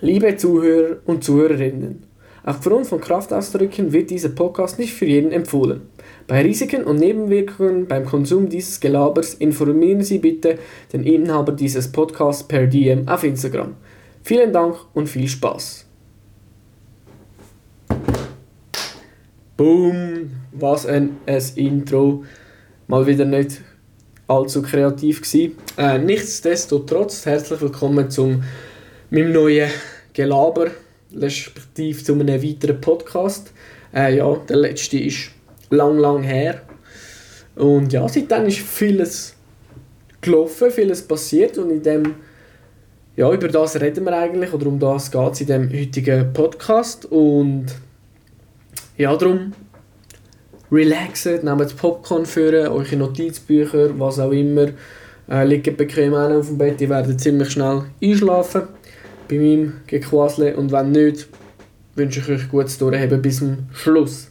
Liebe Zuhörer und Zuhörerinnen, aufgrund von Kraftausdrücken wird dieser Podcast nicht für jeden empfohlen. Bei Risiken und Nebenwirkungen beim Konsum dieses Gelabers informieren Sie bitte den Inhaber dieses Podcasts per DM auf Instagram. Vielen Dank und viel Spaß. Boom, was ein, ein Intro. Mal wieder nicht allzu kreativ gewesen. Äh, nichtsdestotrotz, herzlich willkommen zum meinem neuen Gelaber, respektive zu einem weiteren Podcast. Äh, ja, der letzte ist lang, lang her. Und ja, seitdem ist vieles gelaufen, vieles passiert und in dem, ja, über das reden wir eigentlich, oder um das geht es in dem heutigen Podcast. Und ja, darum relaxen, nehmt Popcorn für eure Notizbücher, was auch immer. Äh, liegt bequem auf dem Bett, ihr werdet ziemlich schnell einschlafen bei meinem Gequasle und wenn nicht, wünsche ich euch gutes Durchheben bis zum Schluss.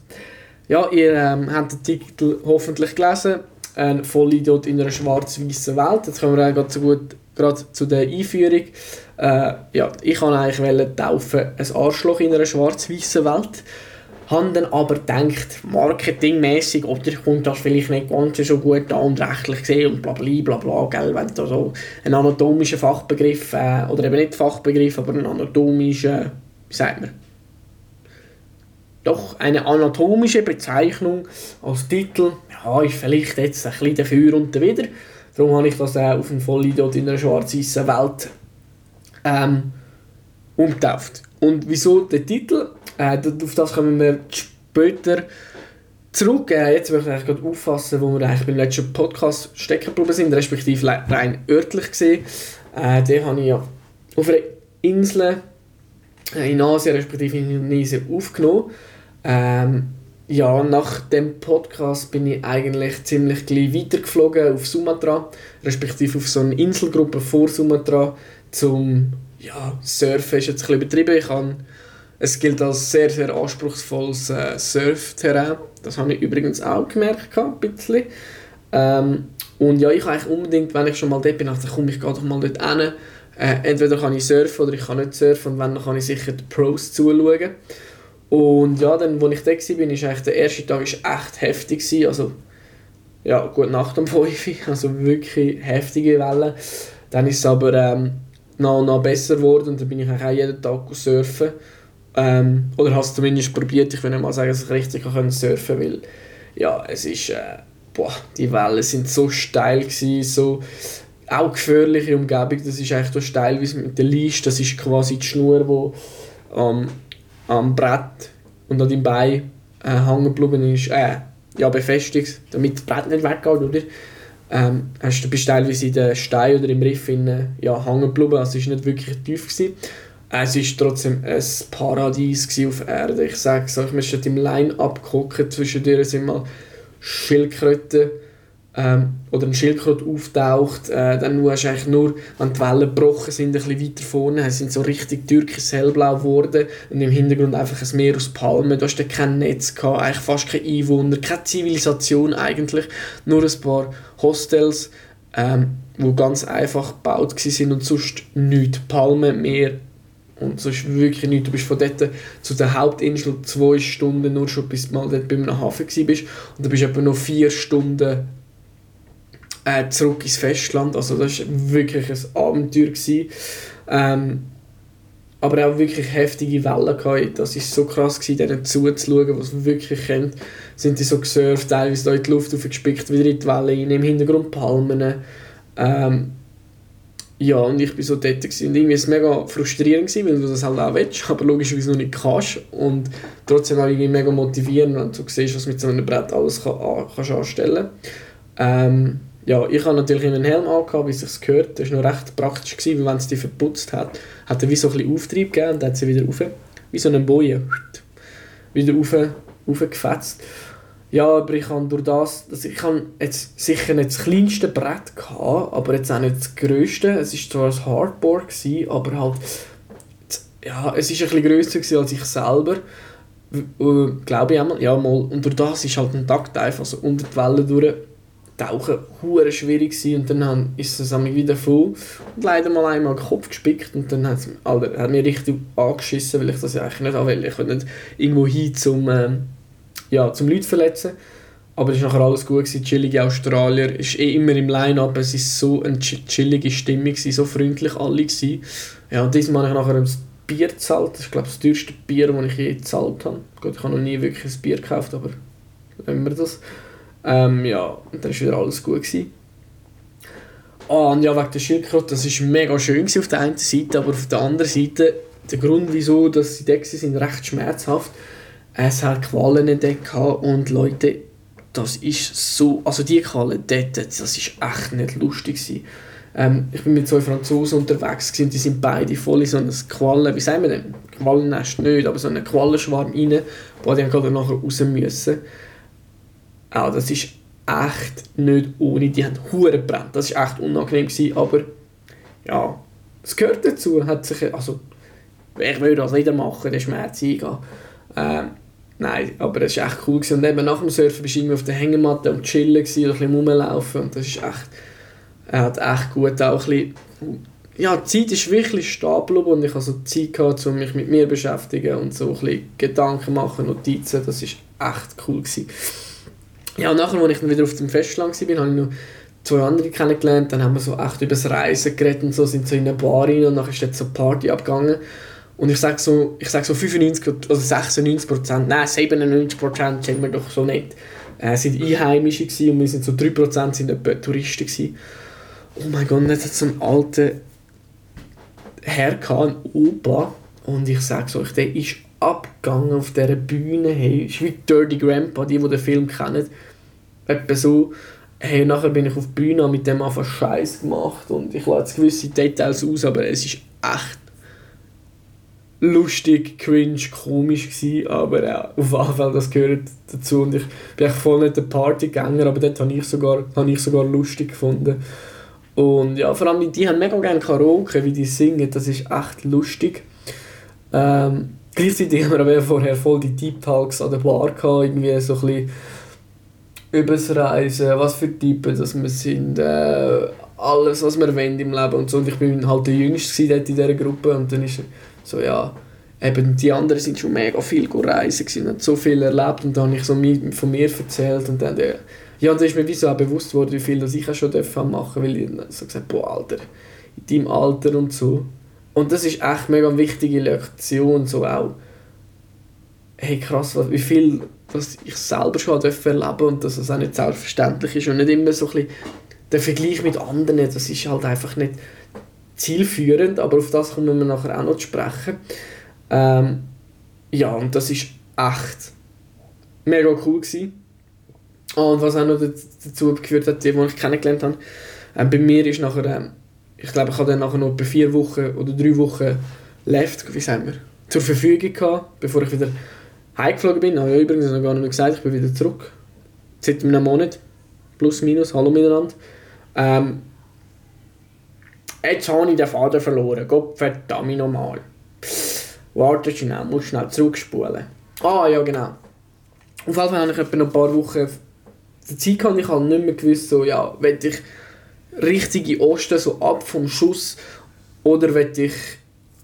Ja, ihr ähm, habt den Titel hoffentlich gelesen, ein Vollidiot in einer schwarz-weißen Welt. Jetzt kommen wir gerade so gut gerade zu der Einführung. Äh, ja, ich wollte eigentlich taufen, ein Arschloch in einer schwarz-weißen Welt habe dann aber gedacht, marketingmäßig oder kommt das vielleicht nicht ganz so gut an und rechtlich gesehen und bla bla bla, gell, wenn da so ein anatomischer Fachbegriff, äh, oder eben nicht Fachbegriff, aber ein anatomischer, wie sagt man, doch eine anatomische Bezeichnung als Titel, ja, ist vielleicht jetzt ein bisschen dafür und dawider. Darum habe ich das äh, auf dem Vollidiot in einer schwarz-weißen Welt ähm, umgetauft. Und wieso der Titel? Äh, auf das kommen wir später zurück. Äh, jetzt möchte ich eigentlich gerade auffassen, wo wir eigentlich beim letzten Podcast stecken geblieben sind, respektive rein örtlich gesehen. Äh, den habe ich ja auf einer Insel äh, in Asien, respektive in Indonesien, aufgenommen. Ähm, ja, nach dem Podcast bin ich eigentlich ziemlich gleich weitergeflogen auf Sumatra, respektive auf so eine Inselgruppe vor Sumatra, zum ja, Surfen ist jetzt ein bisschen übertrieben. Ich habe, es gilt als sehr, sehr anspruchsvolles äh, Surfterrain. Das habe ich übrigens auch gemerkt, ein bisschen. Ähm, und ja, ich habe eigentlich unbedingt, wenn ich schon mal dort bin, dachte, komm, ich gehe doch mal dort hin. Äh, entweder kann ich surfen oder ich kann nicht surfen und wenn, dann kann ich sicher die Pros zuschauen. Und ja, dann, als ich da war, ist eigentlich der erste Tag ist echt heftig. Gewesen. Also, ja, gut Nacht um 5 also wirklich heftige Wellen. Dann ist es aber ähm, noch, noch besser geworden und dann bin ich auch jeden Tag surfen. Ähm, oder habe es zumindest probiert. Ich will mal sagen, dass ich richtig kann surfen weil ja, es ist, äh, boah, die Wellen sind so steil gewesen, so auch gefährliche Umgebung. Das ist eigentlich so steil wie mit der Leiste. Das ist quasi die Schnur, die ähm, am Brett und an deinem Bein äh, hängen geblieben ist. Äh, ja, befestigt, damit das Brett nicht weggeht, oder? ähm, hast du bist teilweise in den Stein oder im Riff in, ja, hängen geblieben. Also es war nicht wirklich tief. Gewesen. Es war trotzdem ein Paradies auf Erde. Ich sage ich mir schon im Line-Up gucken. Zwischendurch sind mal Schildkröten ähm, oder ein Schildkröte auftaucht, äh, dann hast du eigentlich nur, wenn die Wellen gebrochen sind, ein bisschen weiter vorne, sind so richtig türkisch hellblau geworden und im Hintergrund einfach ein Meer aus Palmen, du hast dann kein Netz gehabt, eigentlich fast keine Einwohner, keine Zivilisation eigentlich, nur ein paar Hostels, ähm, wo ganz einfach gebaut sind und sonst nichts, Palmen, Meer und sonst wirklich nichts. Du bist von dort zu der Hauptinsel zwei Stunden nur schon, bis du mal dort bei einem Hafen bist und du bist etwa noch vier Stunden äh, zurück ins Festland. Also das war wirklich ein Abenteuer. Ähm, aber auch wirklich heftige Wellen gehabt. Das war so krass, gewesen, denen zuzuschauen, was wirklich kennt. Sind die so gesurft, teilweise da in die Luft aufgespickt, wieder in die Wellen rein, im Hintergrund Palmen. Ähm, ja, und ich war so dort gewesen. und irgendwie war es mega frustrierend, gewesen, weil du das halt auch willst, aber logischerweise noch nicht kannst. Und trotzdem auch irgendwie mega motivierend, wenn du siehst, was mit so einem Brett alles kann, kannst anstellen ähm, ja, ich habe natürlich einen Helm angehabt, wie es sich gehört. Das war noch recht praktisch, gewesen, weil wenn es die verputzt hat, hat er wie so ein bisschen Auftrieb gegeben und dann hat sie wieder rauf, wie so eine Boje, wieder rauf, raufgefetzt. Ja, aber ich habe durch das, also ich habe jetzt sicher nicht das kleinste Brett gehabt, aber jetzt auch nicht das grösste. Es war zwar ein Hardboard, gewesen, aber halt, ja, es war ein bisschen grösser als ich selber. Äh, glaube ich einmal, ja mal. Und durch das ist halt ein Takt einfach so unter die Wellen durch Tauchen hure schwierig gewesen. und dann ist es wieder voll und leider mal einmal den Kopf gespickt und dann hat es hat mir richtig angeschissen, weil ich das ja eigentlich nicht will. Ich will nicht irgendwo hin zum, ähm, ja, zum Leute verletzen. Aber es war nachher alles gut, gewesen. chillige Australier, ist eh immer im Line-Up, es war so eine chillige Stimmung, so freundlich alle gewesen. Ja, und diesmal habe ich nachher ein Bier gezahlt, das ist glaube ich das teuerste Bier, das ich je gezahlt habe. Gut, ich habe noch nie wirklich ein Bier gekauft, aber nehmen wir das. Ähm, ja, und dann war wieder alles gut. Gewesen. Ah, und ja, wegen der Schildkröte, das war mega schön auf der einen Seite, aber auf der anderen Seite, der Grund, wieso dass sie da sind, recht schmerzhaft. Es hat Qualen entdeckt und Leute, das ist so, also die Qualen dort, das ist echt nicht lustig gewesen. Ähm, ich bin mit zwei Franzosen unterwegs gewesen, die sind beide voll in so einem Quallen, wie sagen wir denn? Quallennest nicht, aber so einen Quallenschwarm rein, wo die dann nachher raus müssen auch das ist echt nicht ohne. Die haben Huren gebrannt. Das war echt unangenehm. Gewesen, aber ja, es gehört dazu. Hat sich, also, ich würde das wieder machen, den Schmerz eingehen. Ähm, nein, aber es war echt cool. Gewesen. Und eben nach dem Surfen bist du auf der Hängematte und chillen gewesen, ein bisschen rumlaufen. Und das ist echt, er hat echt gut auch ein bisschen, ja, die Zeit ist wirklich geblieben und ich hatte so Zeit gehabt, um mich mit mir zu beschäftigen und so ein bisschen Gedanken machen, Notizen. Das war echt cool. Gewesen. Ja, und nachher, als ich dann wieder auf dem Festland war, habe ich noch zwei andere kennengelernt. Dann haben wir so echt über das Reisen geredet und so, sind so in eine Bar rein und dann ist jetzt so eine Party abgegangen. Und ich sage so, ich sag so 95 oder 96 Prozent, nein 97 Prozent, sind wir doch so nicht, äh, sind Einheimische gewesen und wir sind so 3 Prozent sind etwa Touristen gewesen. Oh mein Gott, jetzt hat so einen alten Herr gehabt, ein Opa, und ich sage so, der ist abgegangen auf dieser Bühne, hey, ist wie Dirty Grandpa, die, die den Film kennen, etwa so, hey, nachher bin ich auf die Bühne mit dem einfach Scheiß gemacht. Und ich lasse gewisse Details aus, aber es ist echt lustig, cringe, komisch gewesen, aber ja, auf Fall, das gehört dazu und ich bin voll nicht der Partygänger, aber dort habe ich sogar, habe ich sogar lustig gefunden. Und ja, vor allem die haben mega gerne Karaoke, wie die singen, das ist echt lustig. Ähm, gleichzeitig haben wir vorher voll die Deep Talks an der Bar gehabt, irgendwie so ein bisschen übers Reisen, was für Typen dass wir sind, äh, alles, was wir wollen im Leben und so. Und ich bin halt der Jüngste in dieser Gruppe und dann ist so, ja, eben die anderen sind schon mega viel reisen und haben so viel erlebt und dann habe ich so von mir erzählt und dann, ja, und dann ist mir wie so auch bewusst worden, wie viel das ich auch schon machen durfte, weil ich so gesagt boah, Alter, in deinem Alter und so. Und das ist echt mega wichtige Lektion, so auch, hey krass, wie viel dass ich selber schon erleben und dass es auch nicht selbstverständlich ist und nicht immer so ein bisschen der Vergleich mit anderen, das ist halt einfach nicht zielführend, aber auf das kommen wir nachher auch noch zu sprechen. Ähm, ja, und das ist echt mega cool gewesen. Und was auch noch dazu geführt hat, die, die ich kennengelernt habe, ähm, bei mir ist nachher, ähm, ich glaube, ich hatte dann nachher noch etwa vier Wochen oder drei Wochen left, wie sagen wir, zur Verfügung gehabt, bevor ich wieder heimgeflogen bin. Habe ich übrigens noch gar nicht gesagt, ich bin wieder zurück. Seit einem Monat. Plus, minus, hallo miteinander. Ähm, jetzt habe ich den Faden verloren. Gott verdammt nochmal. Warte schnell, muss schnell zurückspulen. Ah, ja genau. Auf jeden Fall habe ich etwa noch ein paar Wochen die Zeit gehabt, ich habe nicht mehr gewusst, so, ja, will ich richtig in Osten, so ab vom Schuss, oder will ich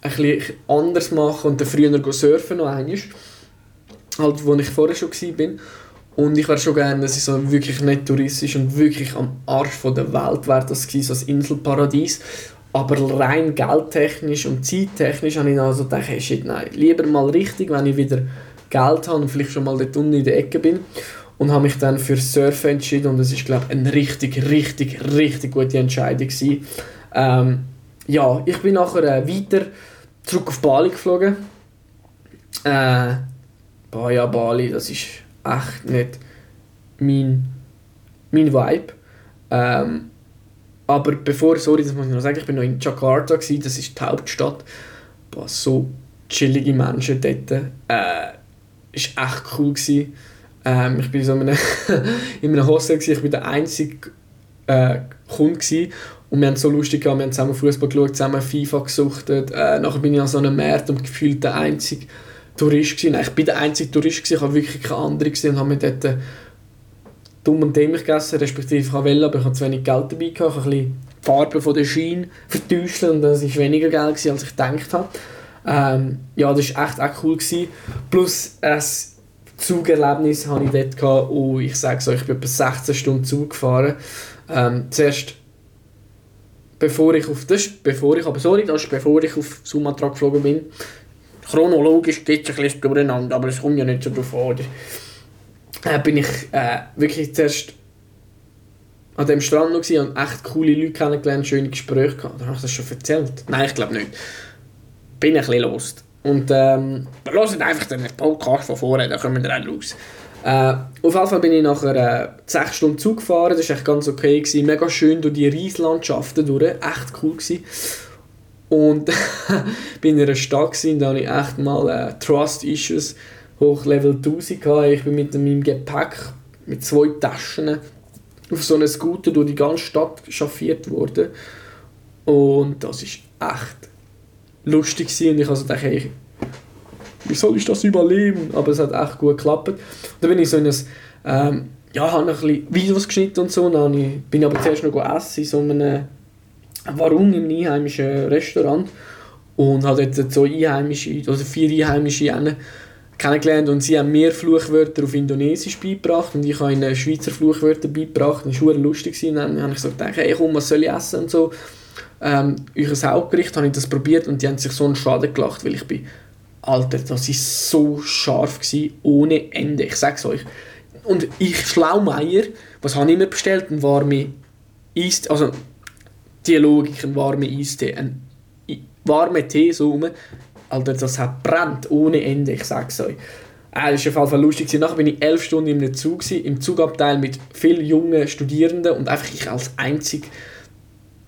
bisschen anders machen und dann früher surfen noch einmal halt, wo ich vorher schon war. Und ich wäre schon gerne, dass es so wirklich nicht touristisch und wirklich am Arsch von der Welt wäre, das gewesen, so ein Inselparadies. Aber rein geldtechnisch und zeittechnisch habe ich dann also gedacht, hey, shit, nein, lieber mal richtig, wenn ich wieder Geld habe und vielleicht schon mal dort unten in der Ecke bin. Und habe mich dann für Surfen entschieden und es ist, glaube ich, eine richtig, richtig, richtig gute Entscheidung gewesen. Ähm, ja, ich bin nachher äh, weiter zurück auf Bali geflogen. Äh, ja, Bali, das ist echt nicht mein, mein Vibe. Ähm, aber bevor, sorry, das muss ich noch sagen, ich bin noch in Jakarta, gewesen, das ist die Hauptstadt. Boah, so chillige Menschen dort. Äh, ist echt cool gewesen. Ähm, ich bin so in einem, in einem Hostel, gewesen, ich war der einzige äh, Kunde gewesen. und wir haben so lustig gehabt, wir haben zusammen Fußball geschaut, zusammen FIFA gesuchtet. Äh, nachher bin ich an so einem Markt und gefühlt der einzige Tourist gewesen. Nein, ich bin der einzige Tourist gewesen, ich habe wirklich keine andere gesehen und habe mir dort dumm und dämlich gegessen, respektive ich wollte, aber ich hatte zu wenig Geld dabei gehabt. Ich habe ein bisschen die Farbe von der Schiene vertäuscht und das war weniger Geld, gewesen, als ich gedacht habe. Ähm, ja, das war echt auch cool. Gewesen. Plus ein Zugerlebnis hatte ich dort gehabt, und ich sage so, ich bin etwa 16 Stunden Zug gefahren. Ähm, zuerst bevor ich auf das bevor ich aber sorry das ist bevor ich auf Sumatra geflogen bin chronologisch geht es ein bisschen durcheinander aber es kommt ja nicht so drauf an äh, bin ich äh, wirklich zuerst an dem Strand noch und echt coole Leute kennengelernt, schöne Gespräche gehabt. Habe ich das schon erzählt? Nein, ich glaube nicht. Bin ein bisschen lost. Und ähm, hören einfach den Podcast von vorne, dann kommen wir dann raus. Äh, auf jeden Fall bin ich nachher äh, 6 Stunden Zug gefahren, das war echt ganz okay. Gewesen. Mega schön durch die Reislandschaften durch, echt cool. Gewesen. Und bin in einer Stadt gewesen, da hatte ich echt mal äh, Trust-Issues hoch Level 1000 gehabt. Ich bin mit meinem Gepäck mit zwei Taschen auf so einem Scooter durch die ganze Stadt chauffiert worden. Und das ist echt lustig gewesen. und ich also dachte, hey, wie soll ich das überleben? Aber es hat echt gut geklappt. Dann bin ich so in ein, ähm, ja, habe ein bisschen Videos geschnitten und so, dann ich, bin aber zuerst noch essen in so einem Warum im einheimischen Restaurant und habe dort so einheimische, also vier einheimische kennengelernt und sie haben mir Fluchwörter auf Indonesisch beigebracht und ich habe ihnen Schweizer Fluchwörter beigebracht das war lustig. Und dann habe ich so gedacht, hey komm, was soll ich essen und so. Ähm, euer Hauptgericht habe ich das probiert und die haben sich so einen Schaden gelacht, weil ich bin, Alter, das war so scharf, gewesen, ohne Ende, ich sag's euch. Und ich, Schlaumeier, was habe ich mir bestellt? Ein warme Eistee, also die Logik, ein warmer Eistee, ein warmer Tee so rum, Alter, das hat brennt ohne Ende, ich sag's euch. Äh, das war auf jeden Fall lustig. Nachher bin ich elf Stunden im Zug, im Zugabteil mit vielen jungen Studierenden und einfach ich als einzig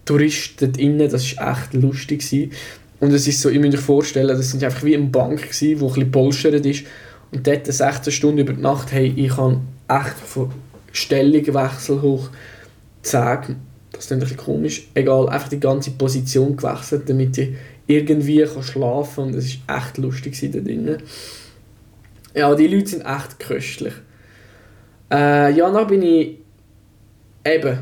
Tourist dort innen, das war echt lustig. Und es ist so, ihr müsst euch vorstellen, das sind einfach wie eine Bank, gewesen, wo ein bisschen polstert ist. Und dort 16 Stunden über die Nacht, hey, ich habe echt von Stellungwechsel hoch 10, das ist ein bisschen komisch, egal, einfach die ganze Position gewechselt, damit ich irgendwie kann schlafen und es war echt lustig da drinnen. Ja, die Leute sind echt köstlich. Äh, ja, dann bin ich eben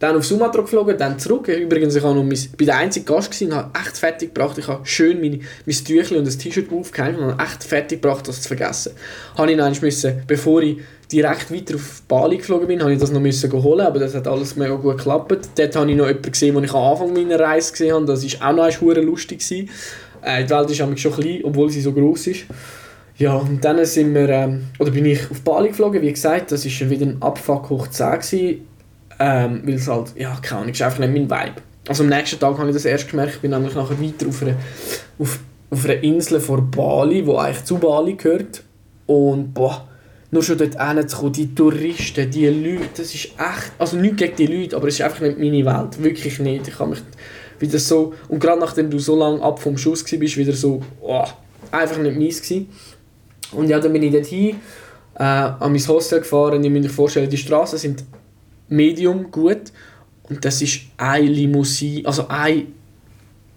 dann auf Sumatra geflogen, dann zurück. Übrigens, ich noch mein, bin der einzige Gast gewesen, habe echt fertig gebracht. Ich habe schön meine, mein Tüchlein und ein T-Shirt aufgehängt und habe echt fertig gebracht, das zu vergessen. Habe ich dann müssen, bevor ich direkt weiter auf Bali geflogen bin, habe ich das noch müssen holen, aber das hat alles mega gut geklappt. Dort habe ich noch jemanden gesehen, den ich am Anfang meiner Reise gesehen habe. Das war auch noch einmal lustig. Gewesen. Äh, die Welt ist schon klein, obwohl sie so groß ist. Ja, und dann sind wir, ähm, oder bin ich auf Bali geflogen, wie gesagt, das war wieder ein Abfuck hoch 10 gewesen, ähm, weil es halt, ja, keine Ahnung, ist einfach nicht mein Vibe. Also am nächsten Tag habe ich das erst gemerkt, ich bin nämlich nachher weiter auf einer, auf, auf einer Insel vor Bali, die eigentlich zu Bali gehört und boah, nur schon dort hinzukommen, die Touristen, die Leute, das ist echt, also nicht gegen die Leute, aber es ist einfach nicht meine Welt, wirklich nicht. Ich habe mich wieder so, und gerade nachdem du so lange ab vom Schuss bist, wieder so, oh, einfach nicht meins gewesen. Und ja, dann bin ich dort hin, äh, an mein Hostel gefahren, ich muss mir vorstellen, die Straßen sind medium gut und das ist eine Limousine, also ein,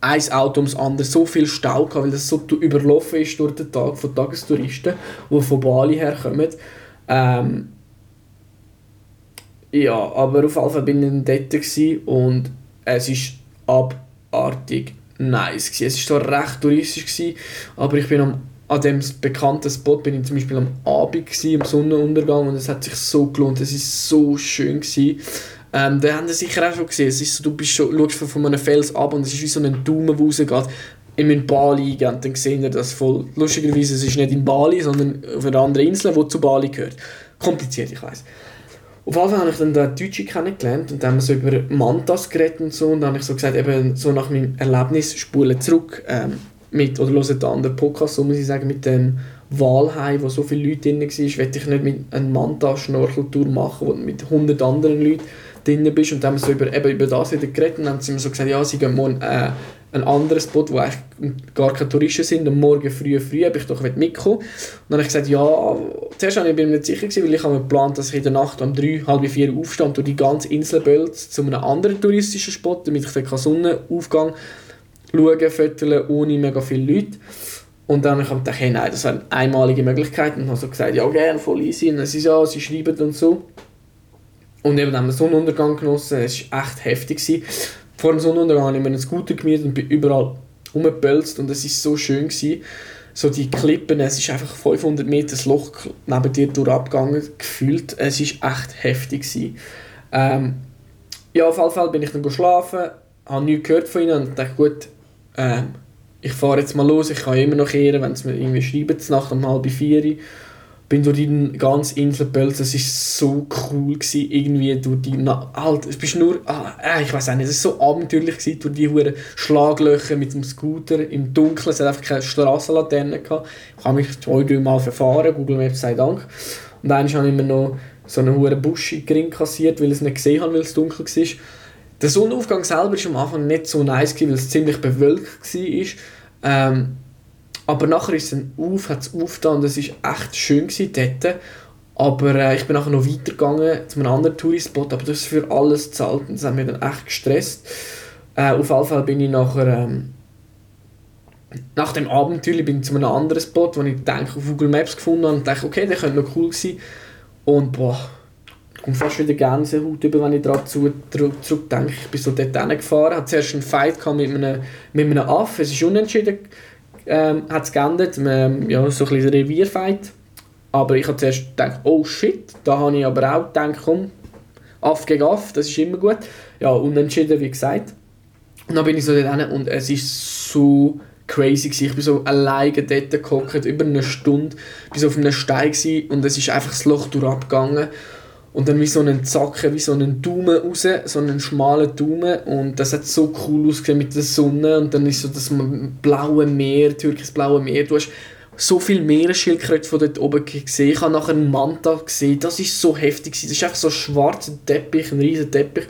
ein Auto ums andere, so viel Stau gehabt, weil das so überlaufen ist durch den Tag von Tagestouristen, die von Bali herkommen. Ähm, ja, aber auf jeden Fall bin ich dort und es war abartig nice. Es war zwar recht touristisch, aber ich bin am, an dem bekannten Spot bin ich zum Beispiel am Abend, gewesen, am Sonnenuntergang und es hat sich so gelohnt. Es war so schön. Gewesen. Ähm, da haben Sie sicher auch schon gesehen. Es ist so, du bist schon, schaust von einem Fels ab und es ist wie so ein Daumen, der rausgeht. In Bali eingehen, dann sehen ihr das voll. Lustigerweise, es ist nicht in Bali, sondern auf einer anderen Insel, die zu Bali gehört. Kompliziert, ich weiß. Auf jeden Fall habe ich dann den Deutschen kennengelernt und dann haben wir so über Mantas geredet und so und dann habe ich so gesagt, eben so nach meinem Erlebnis spulen zurück ähm, mit, oder hören den anderen Podcast, so muss ich sagen, mit dem Walheim, wo so viele Leute drin waren, werde ich nicht mit einer Manta-Schnorcheltour machen, wo mit 100 anderen Leuten drin bist. Und dann haben wir so über, eben über das wieder geredet. Und dann haben sie mir so gesagt, ja, sie gehen morgen äh, einen anderen Spot, wo eigentlich gar keine Touristen sind. Und morgen früh, früh, ob ich doch mitkommen. Und dann habe ich gesagt, ja, zuerst war ich mir nicht sicher, gewesen, weil ich habe geplant, dass ich in der Nacht um drei, halb vier aufstehe und durch die ganze Insel bölze zu einem anderen touristischen Spot, damit ich den Sonnenaufgang schauen, kann, ohne mega viele Leute. Und dann habe ich gedacht, hey, nein, das wäre eine einmalige Möglichkeit. Und habe so gesagt, ja, gerne, voll easy. Und dann ist sie schreiben und so. Und eben haben wir Sonnenuntergang genossen, es war echt heftig. Gewesen. Vor dem Sonnenuntergang habe ich mir einen Scooter gemietet und bin überall rumgepölzt und es war so schön. Gewesen. So die Klippen, es ist einfach 500 Meter das Loch neben dir durch abgegangen, gefühlt. Es war echt heftig. Ähm, ja, auf jeden Fall bin ich dann geschlafen, habe nichts gehört von ihnen und dachte, gut, ähm, ich fahre jetzt mal los, ich kann immer noch kehren, wenn sie mir irgendwie schreiben, Nacht um halb vier. Bin durch die ganze Insel gepölzt, es war so cool, gewesen, irgendwie durch die, halt, es bist nur, ah, äh, ich weiß auch nicht, es war so abenteuerlich, gewesen, durch die hohen Schlaglöcher mit dem Scooter im Dunkeln, es hat einfach keine Strassenlaterne gehabt, ich habe mich zwei, drei Mal verfahren, Google Maps sei Dank, und dann habe ich immer noch so einen hohen Busch in kassiert, weil ich es nicht gesehen habe, weil es dunkel war. Der Sonnenaufgang selber war am Anfang nicht so nice, weil es ziemlich bewölkt war, ähm, aber nachher ist es auf, hat es aufgetan und es war echt schön dort. Aber äh, ich bin nachher noch weitergegangen zu einem anderen Tourispot, aber das ist für alles zahlt und das hat mich dann echt gestresst. Äh, auf jeden Fall bin ich nachher, ähm, nach dem Abenteuer bin ich zu einem anderen Spot, den ich denke, auf Google Maps gefunden habe und dachte, okay, der könnte noch cool sein. Und boah, komme fast wieder Gänsehaut über, wenn ich daran zurückdenke. Zurück ich bin so dort hingefahren, hatte zuerst einen Fight mit einem, mit einem Aff, es ist unentschieden ähm, hat es geändert, ähm, ja, so ein Revierfight. Aber ich habe zuerst gedacht, oh shit, da habe ich aber auch gedacht, komm, Aff gegen Aff, das ist immer gut. Ja, unentschieden, wie gesagt. Und dann bin ich so dort und es ist so crazy gewesen. Ich bin so alleine dort gehockt, über eine Stunde, bis auf einem Stein und es ist einfach das Loch durchgegangen und dann wie so einen Zacken, wie so einen Daumen raus, so einen schmalen Daumen. Und das hat so cool ausgesehen mit der Sonne. Und dann ist so das blaue Meer, türkis blaue Meer, du hast so viele Meeresschildkröte von dort oben gesehen, ich habe nachher einen Manta gesehen, das ist so heftig, das ist einfach so ein schwarzer Teppich, ein riesiger Teppich,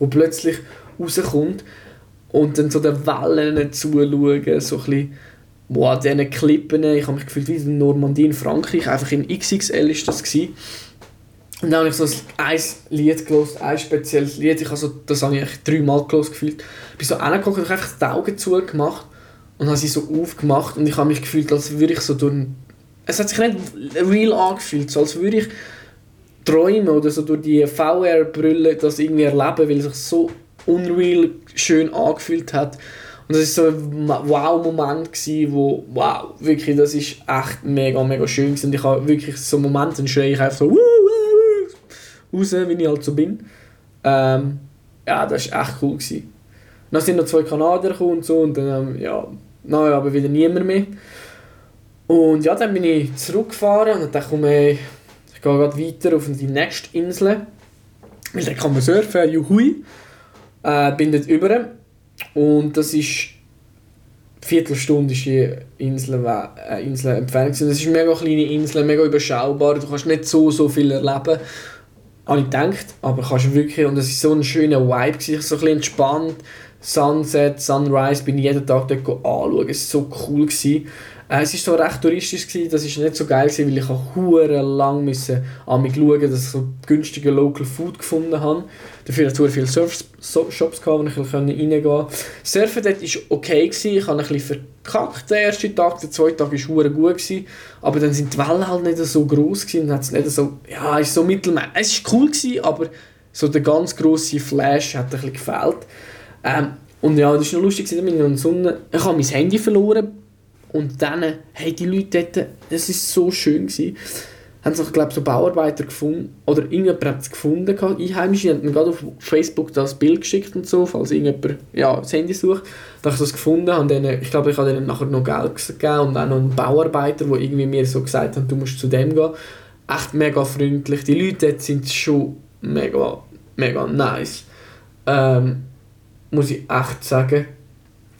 der plötzlich rauskommt. Und dann so den Wellen zuschauen, so ein bisschen boah, diese Klippen, ich habe mich gefühlt wie in Normandie in Frankreich, einfach in XXL ist das gewesen und dann habe ich so ein Lied gelesen, ein spezielles Lied. Ich habe so, das habe ich dreimal gelesen gefühlt. Ich bin so reingeguckt und habe einfach die Augen zugemacht und habe sie so aufgemacht und ich habe mich gefühlt, als würde ich so durch Es hat sich nicht real angefühlt, so als würde ich träumen oder so durch die VR-Brille das irgendwie erleben, weil es sich so unreal schön angefühlt hat. Und das war so ein Wow-Moment, wo, wow, wirklich, das ist echt mega, mega schön. Und ich habe wirklich so Momente, dann schreie ich einfach so, Wuh! Raus, wie ich halt so bin. Ähm, ja, das war echt cool. Gewesen. Dann sind noch zwei Kanadier gekommen und so und dann, ähm, ja, nein, aber wieder niemand mehr. Und ja, dann bin ich zurückgefahren und dann komme ich, ich gehe gerade weiter auf die nächste Insel. Weil da kann man surfen, juhui. Äh, bin dort über und das ist Viertelstunde ist die Insel, äh, Insel entfernt. Es ist eine mega kleine Insel, mega überschaubar. Du kannst nicht so, so viel erleben habe ich gedacht, aber kannst wirklich, und es war so ein schöner Vibe, gewesen, so ein bisschen entspannt, Sunset, Sunrise, bin ich jeden Tag dort anschauen, es war so cool. Gewesen. Äh, es war so recht touristisch, gewesen, das war nicht so geil, gewesen, weil ich hure lang müssen an mich schauen dass ich so günstige Local Food gefunden habe. Dafür hatte ich viele Surf-Shops, wo ich reingehen konnte. Surfen dort war okay, gewesen. ich habe ein bisschen verkackt den ersten Tag, der zweite Tag war hure gut, gewesen. aber dann sind die Wellen halt nicht so groß gewesen, und nicht so, ja, es ist so mittelmäßig. Es war cool, gewesen, aber so der ganz grosse Flash hat ein bisschen gefehlt. Ähm, und ja, das war noch lustig, in der Sonne. Ich habe mein Handy verloren und dann, hey, die Leute dort, das war so schön. Gewesen. Haben sich, glaube so Bauarbeiter gefunden, oder irgendjemand hat es gefunden, Einheimische, haben mir gerade auf Facebook das Bild geschickt und so, falls irgendjemand ja, das Handy sucht. Da ich das gefunden habe, denen, ich glaube, ich habe denen nachher noch Geld gegeben und auch noch einen Bauarbeiter, der irgendwie mir so gesagt hat, du musst zu dem gehen. Echt mega freundlich. Die Leute dort sind schon mega, mega nice. Ähm, muss ich echt sagen.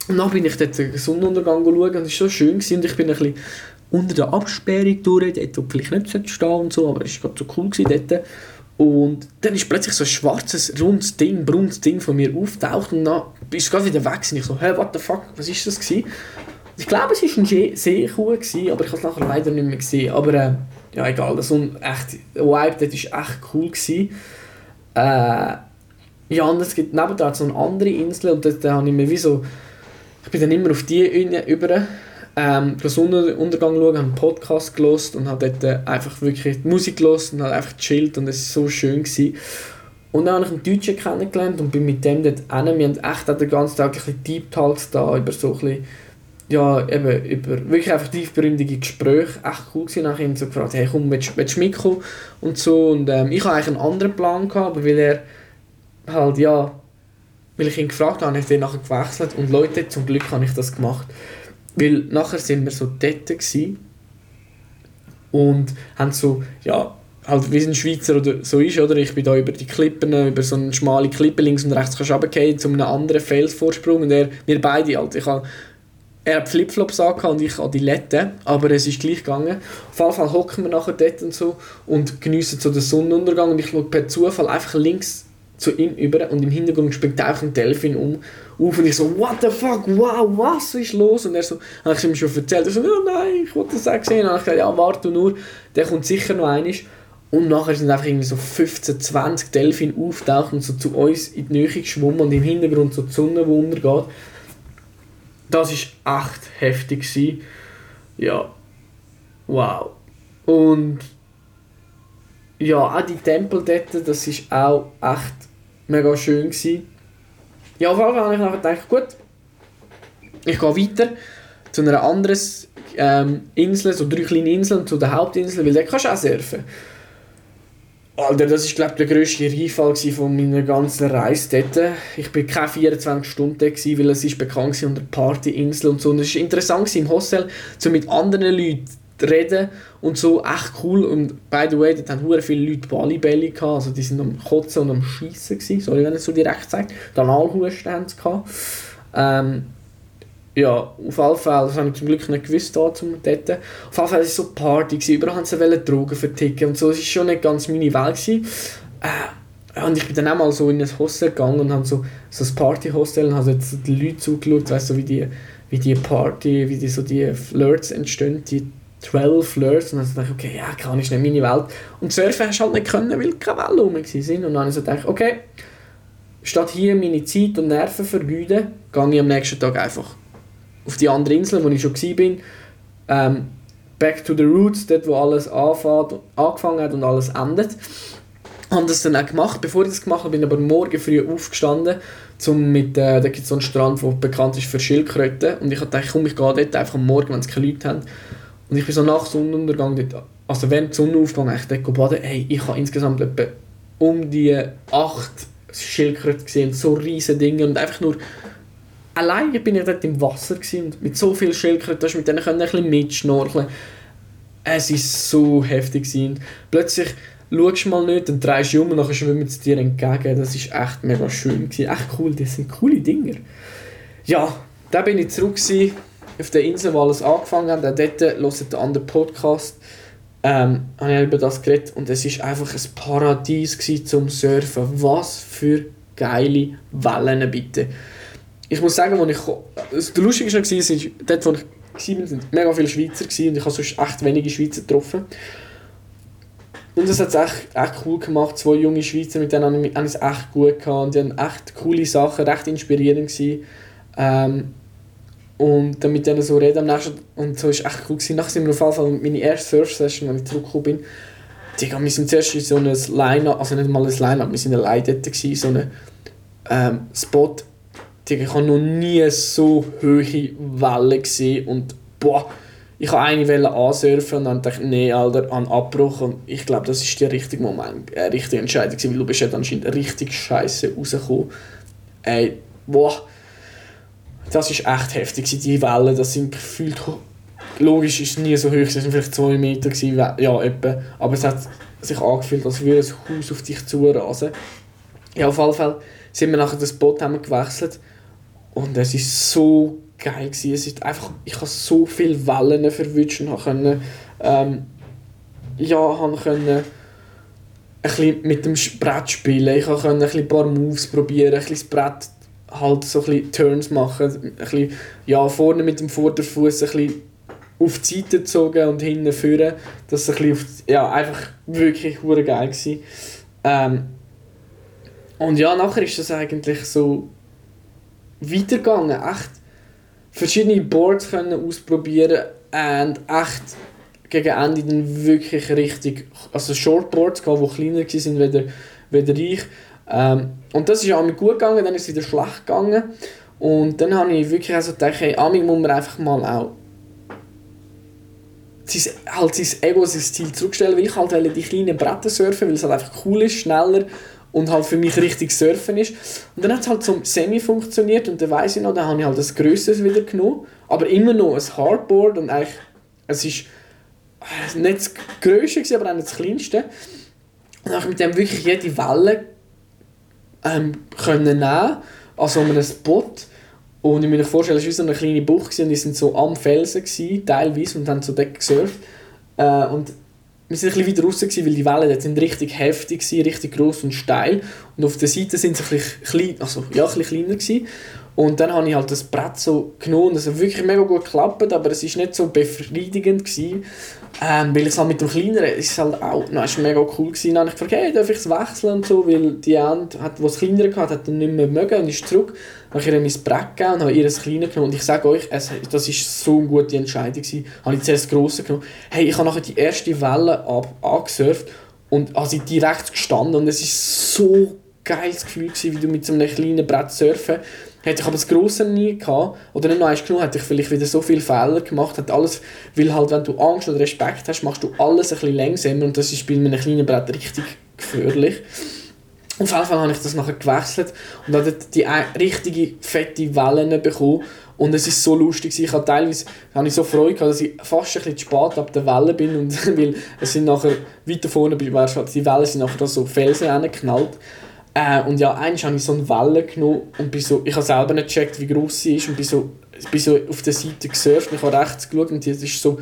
Und dann bin ich dort den Sonnenuntergang schauen und es war so schön gewesen. und ich bin ein bisschen unter der Absperrung durch, dort wo vielleicht nicht stehen und so, aber es war so cool dort. Und dann ist plötzlich so ein schwarzes, rundes Ding, braunes Ding von mir auftaucht und dann ist es gerade wieder weg und ich so, hä, what the fuck, was ist das gewesen? Ich glaube, es war ein Seekuh, gewesen, aber ich habe es nachher leider nicht mehr gesehen. Aber äh, ja, egal, das so echt, Vibe dort war echt cool. Gewesen. Äh, ja, und es gibt nebenan so eine andere Insel und dort habe ich mir wie so, ich bin dann immer auf die über, ähm, den Sonnenuntergang schauen, habe einen Podcast gelost und habe dort äh, einfach wirklich die Musik gelost und habe einfach gechillt und es war so schön. Gewesen. Und dann habe ich einen Deutschen kennengelernt und bin mit dem dort hin. Wir haben echt den ganzen Tag ein bisschen Deep Talks da über so ein bisschen, ja, eben über wirklich einfach tiefgründige Gespräche. Echt cool gewesen. Dann habe ich ihn so gefragt, hey komm, willst, willst du mitkommen? Und so. Und ähm, ich hatte eigentlich einen anderen Plan gehabt, aber weil er halt, ja, weil ich ihn gefragt habe, habe ich den nachher gewechselt. Und Leute, zum Glück habe ich das gemacht. Weil nachher sind wir so dort und haben so, ja, halt wie ein Schweizer oder so ist, oder? Ich bin da über die Klippen, über so eine schmale Klippe links und rechts kannst runtergehen, zu einem anderen Felsvorsprung und er, wir beide halt, ich habe er hat Flipflops und ich Adiletten, aber es ist gleich gegangen. Auf jeden Fall hocken wir nachher dort und so und geniessen so den Sonnenuntergang und ich schaue per Zufall einfach links zu ihm über und im Hintergrund springt auch ein Delfin um auf und ich so, what the fuck, wow, was ist los? Und er so, habe ich ihm schon erzählt, er so, oh nein, ich wollte das auch sehen. Und ich gesagt, ja, warte nur, der kommt sicher noch einiges. Und nachher sind einfach irgendwie so 15, 20 Delfine auftaucht und so zu uns in die Nähe geschwommen und im Hintergrund so die Sonne, die untergeht. Das war echt heftig. Gewesen. Ja, wow. Und ja, auch die Tempel dort, das war auch echt mega schön. Gewesen. Ja, auf jeden Fall habe ich nachher gedacht, gut, ich gehe weiter zu einer anderen ähm, Insel, so drei kleine Inseln, zu der Hauptinsel, weil da kannst du auch surfen. Alter, das war glaube der grösste Reinfall von meiner ganzen Reise dort. Ich war keine 24 Stunden dort, weil es ist bekannt war unter Partyinsel und so. Und es war interessant im Hostel, so mit anderen Leuten reden und so echt cool. Und by the way, dort haben viele Leute Ballibelli gehabt, also die sind am Kotzen und am Schiessen gewesen, sorry, wenn ich so direkt sage. Analhusten haben sie. Ähm, ja, auf alle Fälle, das habe ich zum Glück nicht gewusst da zum dort. Auf alle Fälle war es so Party, gewesen. überall haben sie Drogen verticken und so, es war schon nicht ganz meine Welt. Gewesen. Äh, und ich bin dann auch mal so in ein Hostel gegangen und habe so, so ein Party-Hostel und habe jetzt die Leute zugeschaut, weißt, so wie die, wie die Party, wie die, so die Flirts entstehen, die 12 Flirts und dann dachte ich, okay, ja, kann ich nicht meine Welt. Und surfen hast du halt nicht können, weil keine Wellen rum waren. Und dann habe ich so gedacht, okay, statt hier meine Zeit und Nerven vergeuden, gehe ich am nächsten Tag einfach auf die andere Insel, wo ich schon war, ähm, back to the roots, dort wo alles anfängt, angefangen hat und alles endet. Habe das dann auch gemacht. Bevor ich das gemacht habe, bin ich aber morgen früh aufgestanden, zum mit, äh, da gibt es so einen Strand, der bekannt ist für Schildkröten. Und ich gedacht, komm, ich gehe dort einfach am Morgen, wenn es keine Leute haben. Und ich bin so nach Sonnenuntergang dort, also während die Sonne aufgegangen, ich dort baden. Hey, ich habe insgesamt etwa um die acht Schildkröten gesehen, so riesige Dinge und einfach nur alleine bin ich dort im Wasser gewesen, mit so vielen Schildkröten, mit denen ein bisschen mitschnorcheln. Es war so heftig. Gewesen. Plötzlich schaust du mal nicht, dann drehst du um und dann schwimmen sie dir entgegen. Das war echt mega schön. Gewesen. Echt cool, das sind coole Dinger. Ja, dann bin ich zurück auf der Insel, wo alles angefangen hat. Auch dort hört der andere Podcast. Ähm, habe ich über das geredet und es war einfach ein Paradies zum Surfen. Was für geile Wellen bitte ich muss sagen, als ich der lustige war, ist, dort, wo ich war, waren mega viele Schweizer gewesen, und ich habe sonst echt wenige Schweizer getroffen. Und das hat es echt, echt cool gemacht. Zwei junge Schweizer, mit denen habe ich es echt gut gehabt. Und die haben echt coole Sachen, recht inspirierend gewesen. Ähm, und dann mit denen so reden am nächsten und so ist echt cool gewesen. Sind wir auf jeden Fall meine erste Surf-Session, als ich zurückgekommen bin. Digga, wir sind zuerst in so einem Line-Up, also nicht mal ein Line-Up, wir sind allein dort gewesen, so einem ähm, Spot ich habe noch nie so hohe Wellen gesehen und boah, ich habe eine Welle ansurfen und dann dachte ich, nee, Alter, an Abbruch und ich glaube, das ist der richtige Moment, äh, richtige Entscheidung weil du bist ja anscheinend richtig scheiße rausgekommen. Ey, boah, das ist echt heftig, die Wellen, das sind gefühlt, logisch ist es nie so hoch, es waren vielleicht zwei Meter, gewesen, ja, etwa, aber es hat sich angefühlt, als würde ein Haus auf dich zurasen. Ja, auf jeden Fall sind wir nachher das Boot haben gewechselt und es war so geil. Gewesen. Es ist einfach, ich habe so viele Wellen verwünscht und konnte, ähm, ja, können ein bisschen mit dem Brett spielen. Ich konnte ein, ein paar Moves probieren, ein bisschen das Brett halt so ein bisschen Turns machen, ein bisschen, ja, vorne mit dem Vorderfuß ein bisschen auf die Seite gezogen und hinten führen. Das ist ein ja, einfach wirklich geil gewesen. Ähm, und ja, nachher ist das eigentlich so weitergegangen. Echt verschiedene Boards können ausprobieren und echt gegen Ende dann wirklich richtig, also Shortboards die kleiner waren weder, weder ich. Ähm, und das ist auch gut gegangen, dann ist es wieder schlecht gegangen. Und dann habe ich wirklich also gedacht, hey, Amig muss man einfach mal auch sein, halt sein Ego, sein Ziel zurückstellen, weil ich halt die kleinen Bretter surfen, weil es halt einfach cool ist, schneller und halt für mich richtig surfen ist. Und dann hat es halt so semi funktioniert und dann weiss ich noch, dann habe ich halt das Größeres wieder genommen, aber immer noch ein Hardboard und eigentlich, es ist äh, nicht das Größte, aber auch nicht das Kleinste. Und dann habe ich mit dem wirklich jede Welle ähm, können nehmen, also einem Spot. Und ich mir vorstellen, es war so eine kleine Bucht und die waren so am Felsen, gewesen, teilweise, und haben so dort gesurft. Äh, und wir sind ein bisschen weiter raus, weil die Wellen dort sind richtig heftig waren, richtig gross und steil. Und auf der Seite sind sie ein bisschen, klein, also, ja, ein bisschen kleiner. Gewesen. Und dann habe ich halt das Brett so genommen es hat wirklich mega gut geklappt, aber es war nicht so befriedigend. Gewesen. Ähm, weil es halt mit dem Kleineren ist halt auch no, ist mega cool gewesen. Dann habe ich gefragt, hey, darf ich es wechseln und so, weil die hat, die es kleiner hatte, hat dann nicht mehr mögen und ist zurück. Dann habe ich ihr mein Brett gegeben und habe ihr das Kleine genommen. Und ich sage euch, es, das war so eine gute Entscheidung gewesen. Habe ich zuerst das Grosse genommen. Hey, ich habe nachher die erste Welle ab, angesurft und also direkt gestanden und es war so geiles Gefühl gewesen, wie du mit so einem kleinen Brett surfen Hätte ich aber das Grosse nie gehabt, oder nicht noch eins genug, hätte ich vielleicht wieder so viele Fehler gemacht, hat alles, weil halt, wenn du Angst oder Respekt hast, machst du alles ein bisschen langsamer und das ist bei einem kleinen Brett richtig gefährlich. Auf jeden Fall habe ich das nachher gewechselt und habe die richtige fette Wellen bekommen und es ist so lustig, ich habe teilweise habe ich so Freude gehabt, dass ich fast ein bisschen zu spät ab der Welle bin und weil es sind nachher weiter vorne, die Wellen sind nachher so Felsen geknallt äh, und ja, einmal habe ich so eine Welle genommen und bin so, ich habe selber nicht gecheckt, wie groß sie ist und bin so, bin so auf der Seite gesurft ich habe rechts geschaut und die ist so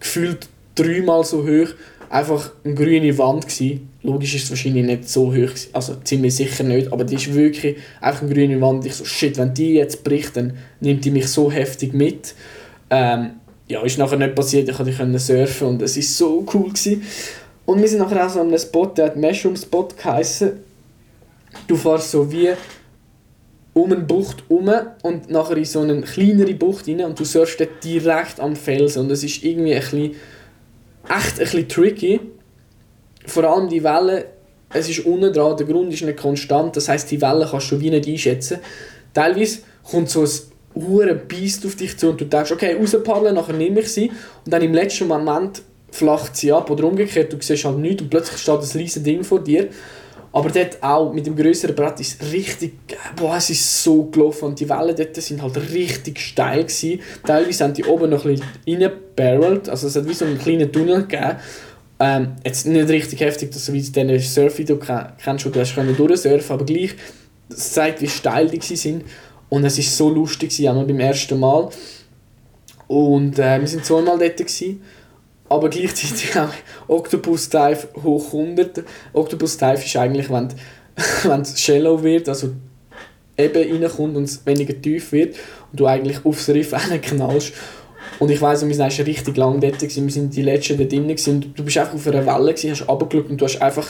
gefühlt dreimal so hoch, einfach eine grüne Wand gewesen. Logisch ist es wahrscheinlich nicht so hoch, also ziemlich sicher nicht, aber die ist wirklich einfach eine grüne Wand. Ich so, shit, wenn die jetzt bricht, dann nimmt die mich so heftig mit. Ähm, ja, ist nachher nicht passiert, ich konnte surfen und es war so cool gewesen. Und wir sind nachher auch so an einem Spot, der hat Mushroom Spot geheißen du fährst so wie um eine Bucht um und nachher in so eine kleinere Bucht rein und du surfst dort direkt am Felsen und es ist irgendwie ein bisschen, echt ein bisschen tricky. Vor allem die Wellen, es ist unten dran, der Grund ist nicht konstant, das heißt die Wellen kannst du wie nicht einschätzen. Teilweise kommt so ein hure Biest auf dich zu und du denkst, okay, rauspaddeln, nachher nehme ich sie und dann im letzten Moment flacht sie ab oder umgekehrt, du siehst halt nichts und plötzlich steht das riesige Ding vor dir aber dort auch mit dem größeren Brett ist richtig, boah, es ist so gelaufen und die Wellen dort sind halt richtig steil gewesen. Teilweise haben die oben noch ein bisschen reingebarrelt, also es hat wie so einen kleinen Tunnel gegeben. Ähm, jetzt nicht richtig heftig, dass du wie diesen Surf-Video kennst, wo du hast können durchsurfen, aber gleich, es zeigt, wie steil die sind und es ist so lustig, auch noch beim ersten Mal. Und äh, wir sind zweimal dort gewesen aber gleichzeitig auch Octopus Dive hoch 100. Octopus Dive ist eigentlich, wenn, es shallow wird, also eben reinkommt und es weniger tief wird und du eigentlich aufs Riff knallst. Und ich weiss, wir waren richtig lang dort, gewesen. wir sind die Letzten da drinnen und du bist einfach auf einer Welle, gewesen, hast runtergeschaut und du hast einfach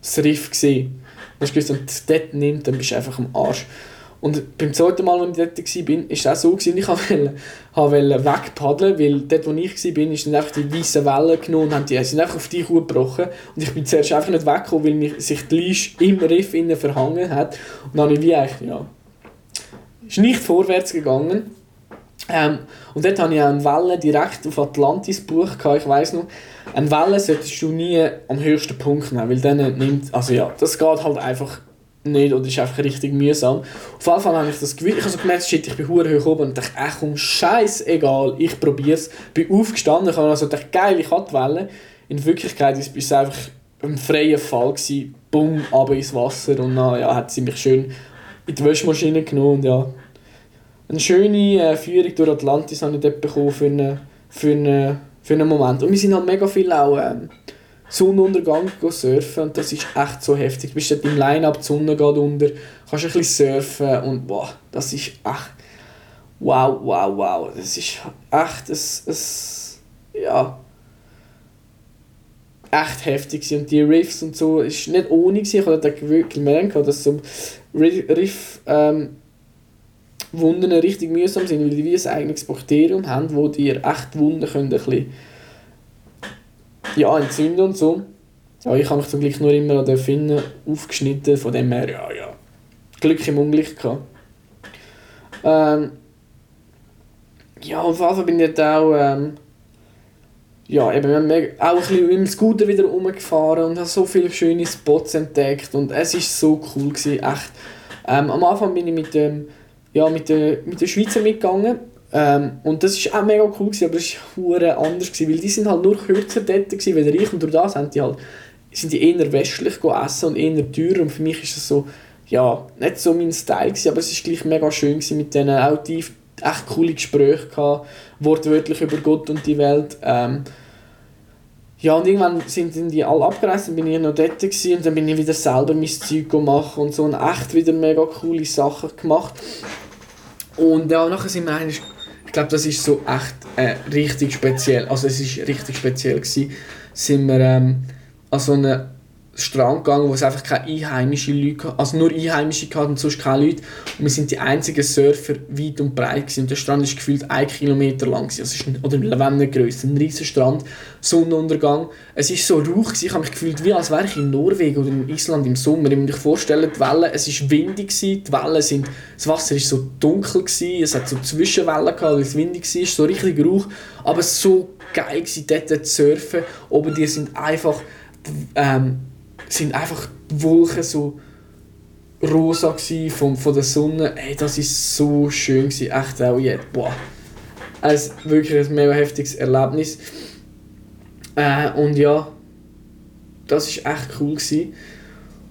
das Riff gesehen. Du hast gewusst, wenn es dort nimmt, dann bist du einfach am Arsch. Und beim zweiten Mal, als ich dort war, war es auch so, dass ich wollte wegpaddeln weil dort, wo ich war, sind einfach die weißen Wellen genommen und die, sind einfach auf die Kuh gebrochen. Und ich bin zuerst einfach nicht weggekommen, weil mich, sich die Leisch im Riff innen verhangen hat. Und dann habe ich wie eigentlich, ja, ist nicht vorwärts gegangen. Ähm, und dort hatte ich auch eine Welle direkt auf Atlantis gebucht. Ich weiss noch, eine Welle solltest du nie am höchsten Punkt nehmen, weil dann nimmt, also ja, das geht halt einfach nicht oder ist einfach richtig mühsam. Auf jeden Fall habe ich das Gefühl, ich habe so gemerkt, shit, ich bin hure hoch oben und dachte, ach komm, scheiß egal, ich probiere es. Bin aufgestanden, ich habe also gedacht, geil, ich habe die Welle. In Wirklichkeit war es einfach ein freier Fall gewesen, bumm, runter ins Wasser und dann ja, hat sie mich schön in die Wäschmaschine genommen und ja, eine schöne äh, Führung durch Atlantis habe ich dort bekommen für einen, für, einen, für einen Moment. Und wir sind halt mega viel auch ähm, Sonnenuntergang surfen und das ist echt so heftig. Du bist dort im Line-Up, die Sonne geht unter, kannst ein bisschen surfen und boah, das ist echt wow, wow, wow. Das ist echt ein, ein ja, echt heftig und die Riffs und so ist nicht ohne gewesen. Ich habe wirklich gemerkt, dass so Riff ähm, richtig mühsam sind, weil die wie ein eigenes Bakterium haben, wo dir echt Wunden können ein bisschen ja, entzünden und so. Ja, ich habe mich zum Glück nur immer an den Finnen aufgeschnitten, von dem her, ja, ja, Glück im Unglück gehabt. Ähm, ja, auf jeden Fall bin ich dort auch, ähm, ja, eben, wir haben auch ein bisschen mit dem Scooter wieder rumgefahren und habe so viele schöne Spots entdeckt und es war so cool, gewesen, echt. Ähm, am Anfang bin ich mit dem, ja, mit der, mit der Schweizer mitgegangen ähm, und das war auch mega cool, gewesen, aber es war anders, gewesen, weil die sind halt nur kürzer dort gewesen, wie ich und durch das sind die halt sind die eher westlich essen und eher teurer und für mich ist das so, ja, nicht so mein Style gewesen, aber es war gleich mega schön gewesen, mit denen auch tief, echt coole Gespräche gehabt, wortwörtlich über Gott und die Welt. Ähm, ja, und irgendwann sind die alle abgereist, dann bin ich noch dort gewesen, und dann bin ich wieder selber mein Zeug gemacht und so und echt wieder mega coole Sachen gemacht. Und ja, nachher sind wir eigentlich, ich glaube, das ist so echt äh, richtig speziell, also es ist richtig speziell gewesen, sind wir ähm, an so einer Strand gegangen, wo es einfach keine einheimischen Leute also nur Einheimische hatten und sonst keine Leute. Und wir sind die einzigen Surfer weit und breit gewesen. Und der Strand ist gefühlt ein Kilometer lang gewesen. Also ist oder wenn nicht grösser, ein riesiger Strand, Sonnenuntergang. Es ist so ruhig gewesen. ich habe mich gefühlt, wie als wäre ich in Norwegen oder in Island im Sommer. Ich muss mir vorstellen, die Wellen, es ist windig gewesen, die Wellen sind, das Wasser ist so dunkel gewesen, es hat so Zwischenwellen gehabt, weil es windig war, so richtig ruhig, aber so geil gewesen, dort zu surfen. Oben die sind einfach ähm, sind einfach die Wolken so rosa von, von der Sonne. Ey, das ist so schön gewesen. echt auch jetzt. Boah. Also wirklich ein mega heftiges Erlebnis. Äh, und ja, das ist echt cool gewesen.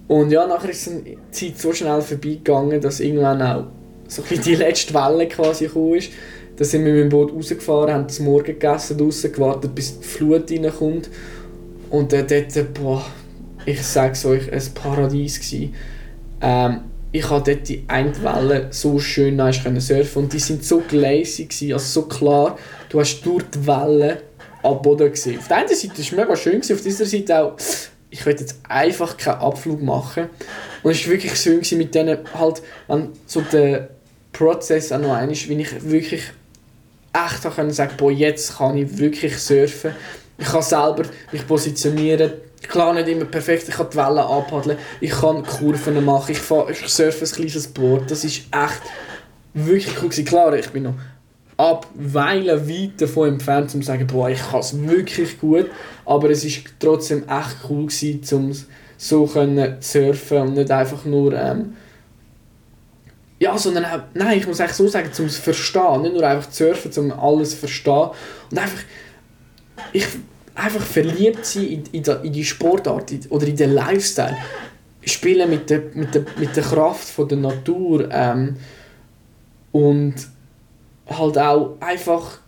Und ja, nachher ist die Zeit so schnell vorbeigegangen, dass irgendwann auch so die letzte Welle quasi gekommen ist. Da sind wir mit dem Boot rausgefahren, haben das Morgen gegessen, draußen gewartet, bis die Flut reinkommt. Und äh, dort, boah, ich sage es euch, ein Paradies gewesen. Ähm, ich konnte dort die eine Welle so schön surfen und die sind so gewesen, also so klar. Du hast durch die Wellen am Boden gesehen. Auf der einen Seite war es mega schön, gewesen, auf dieser Seite auch, ich wollte jetzt einfach keinen Abflug machen. Und es war wirklich schön gewesen, mit denen halt, wenn so der Prozess auch noch einmal, wie ich wirklich echt können sagen, boah, jetzt kann ich wirklich surfen. Ich kann selber mich positionieren, Klar, nicht immer perfekt, ich kann die Wellen abpaddeln, ich kann Kurven machen, ich, fahre, ich surfe ein kleines Board, das ist echt wirklich cool. Klar, ich bin noch ab Weilen weit davon entfernt, um zu sagen, boah, ich kann es wirklich gut, aber es ist trotzdem echt cool gewesen, um so können surfen und nicht einfach nur ähm, ja, sondern auch, nein, ich muss eigentlich so sagen, zum Verstehen, nicht nur einfach surfen, um alles zu verstehen. Und einfach, ich einfach verliebt sein in, in, die, Sportart oder in den Lifestyle. Spielen mit der, mit der, mit der Kraft von der Natur ähm, und halt auch einfach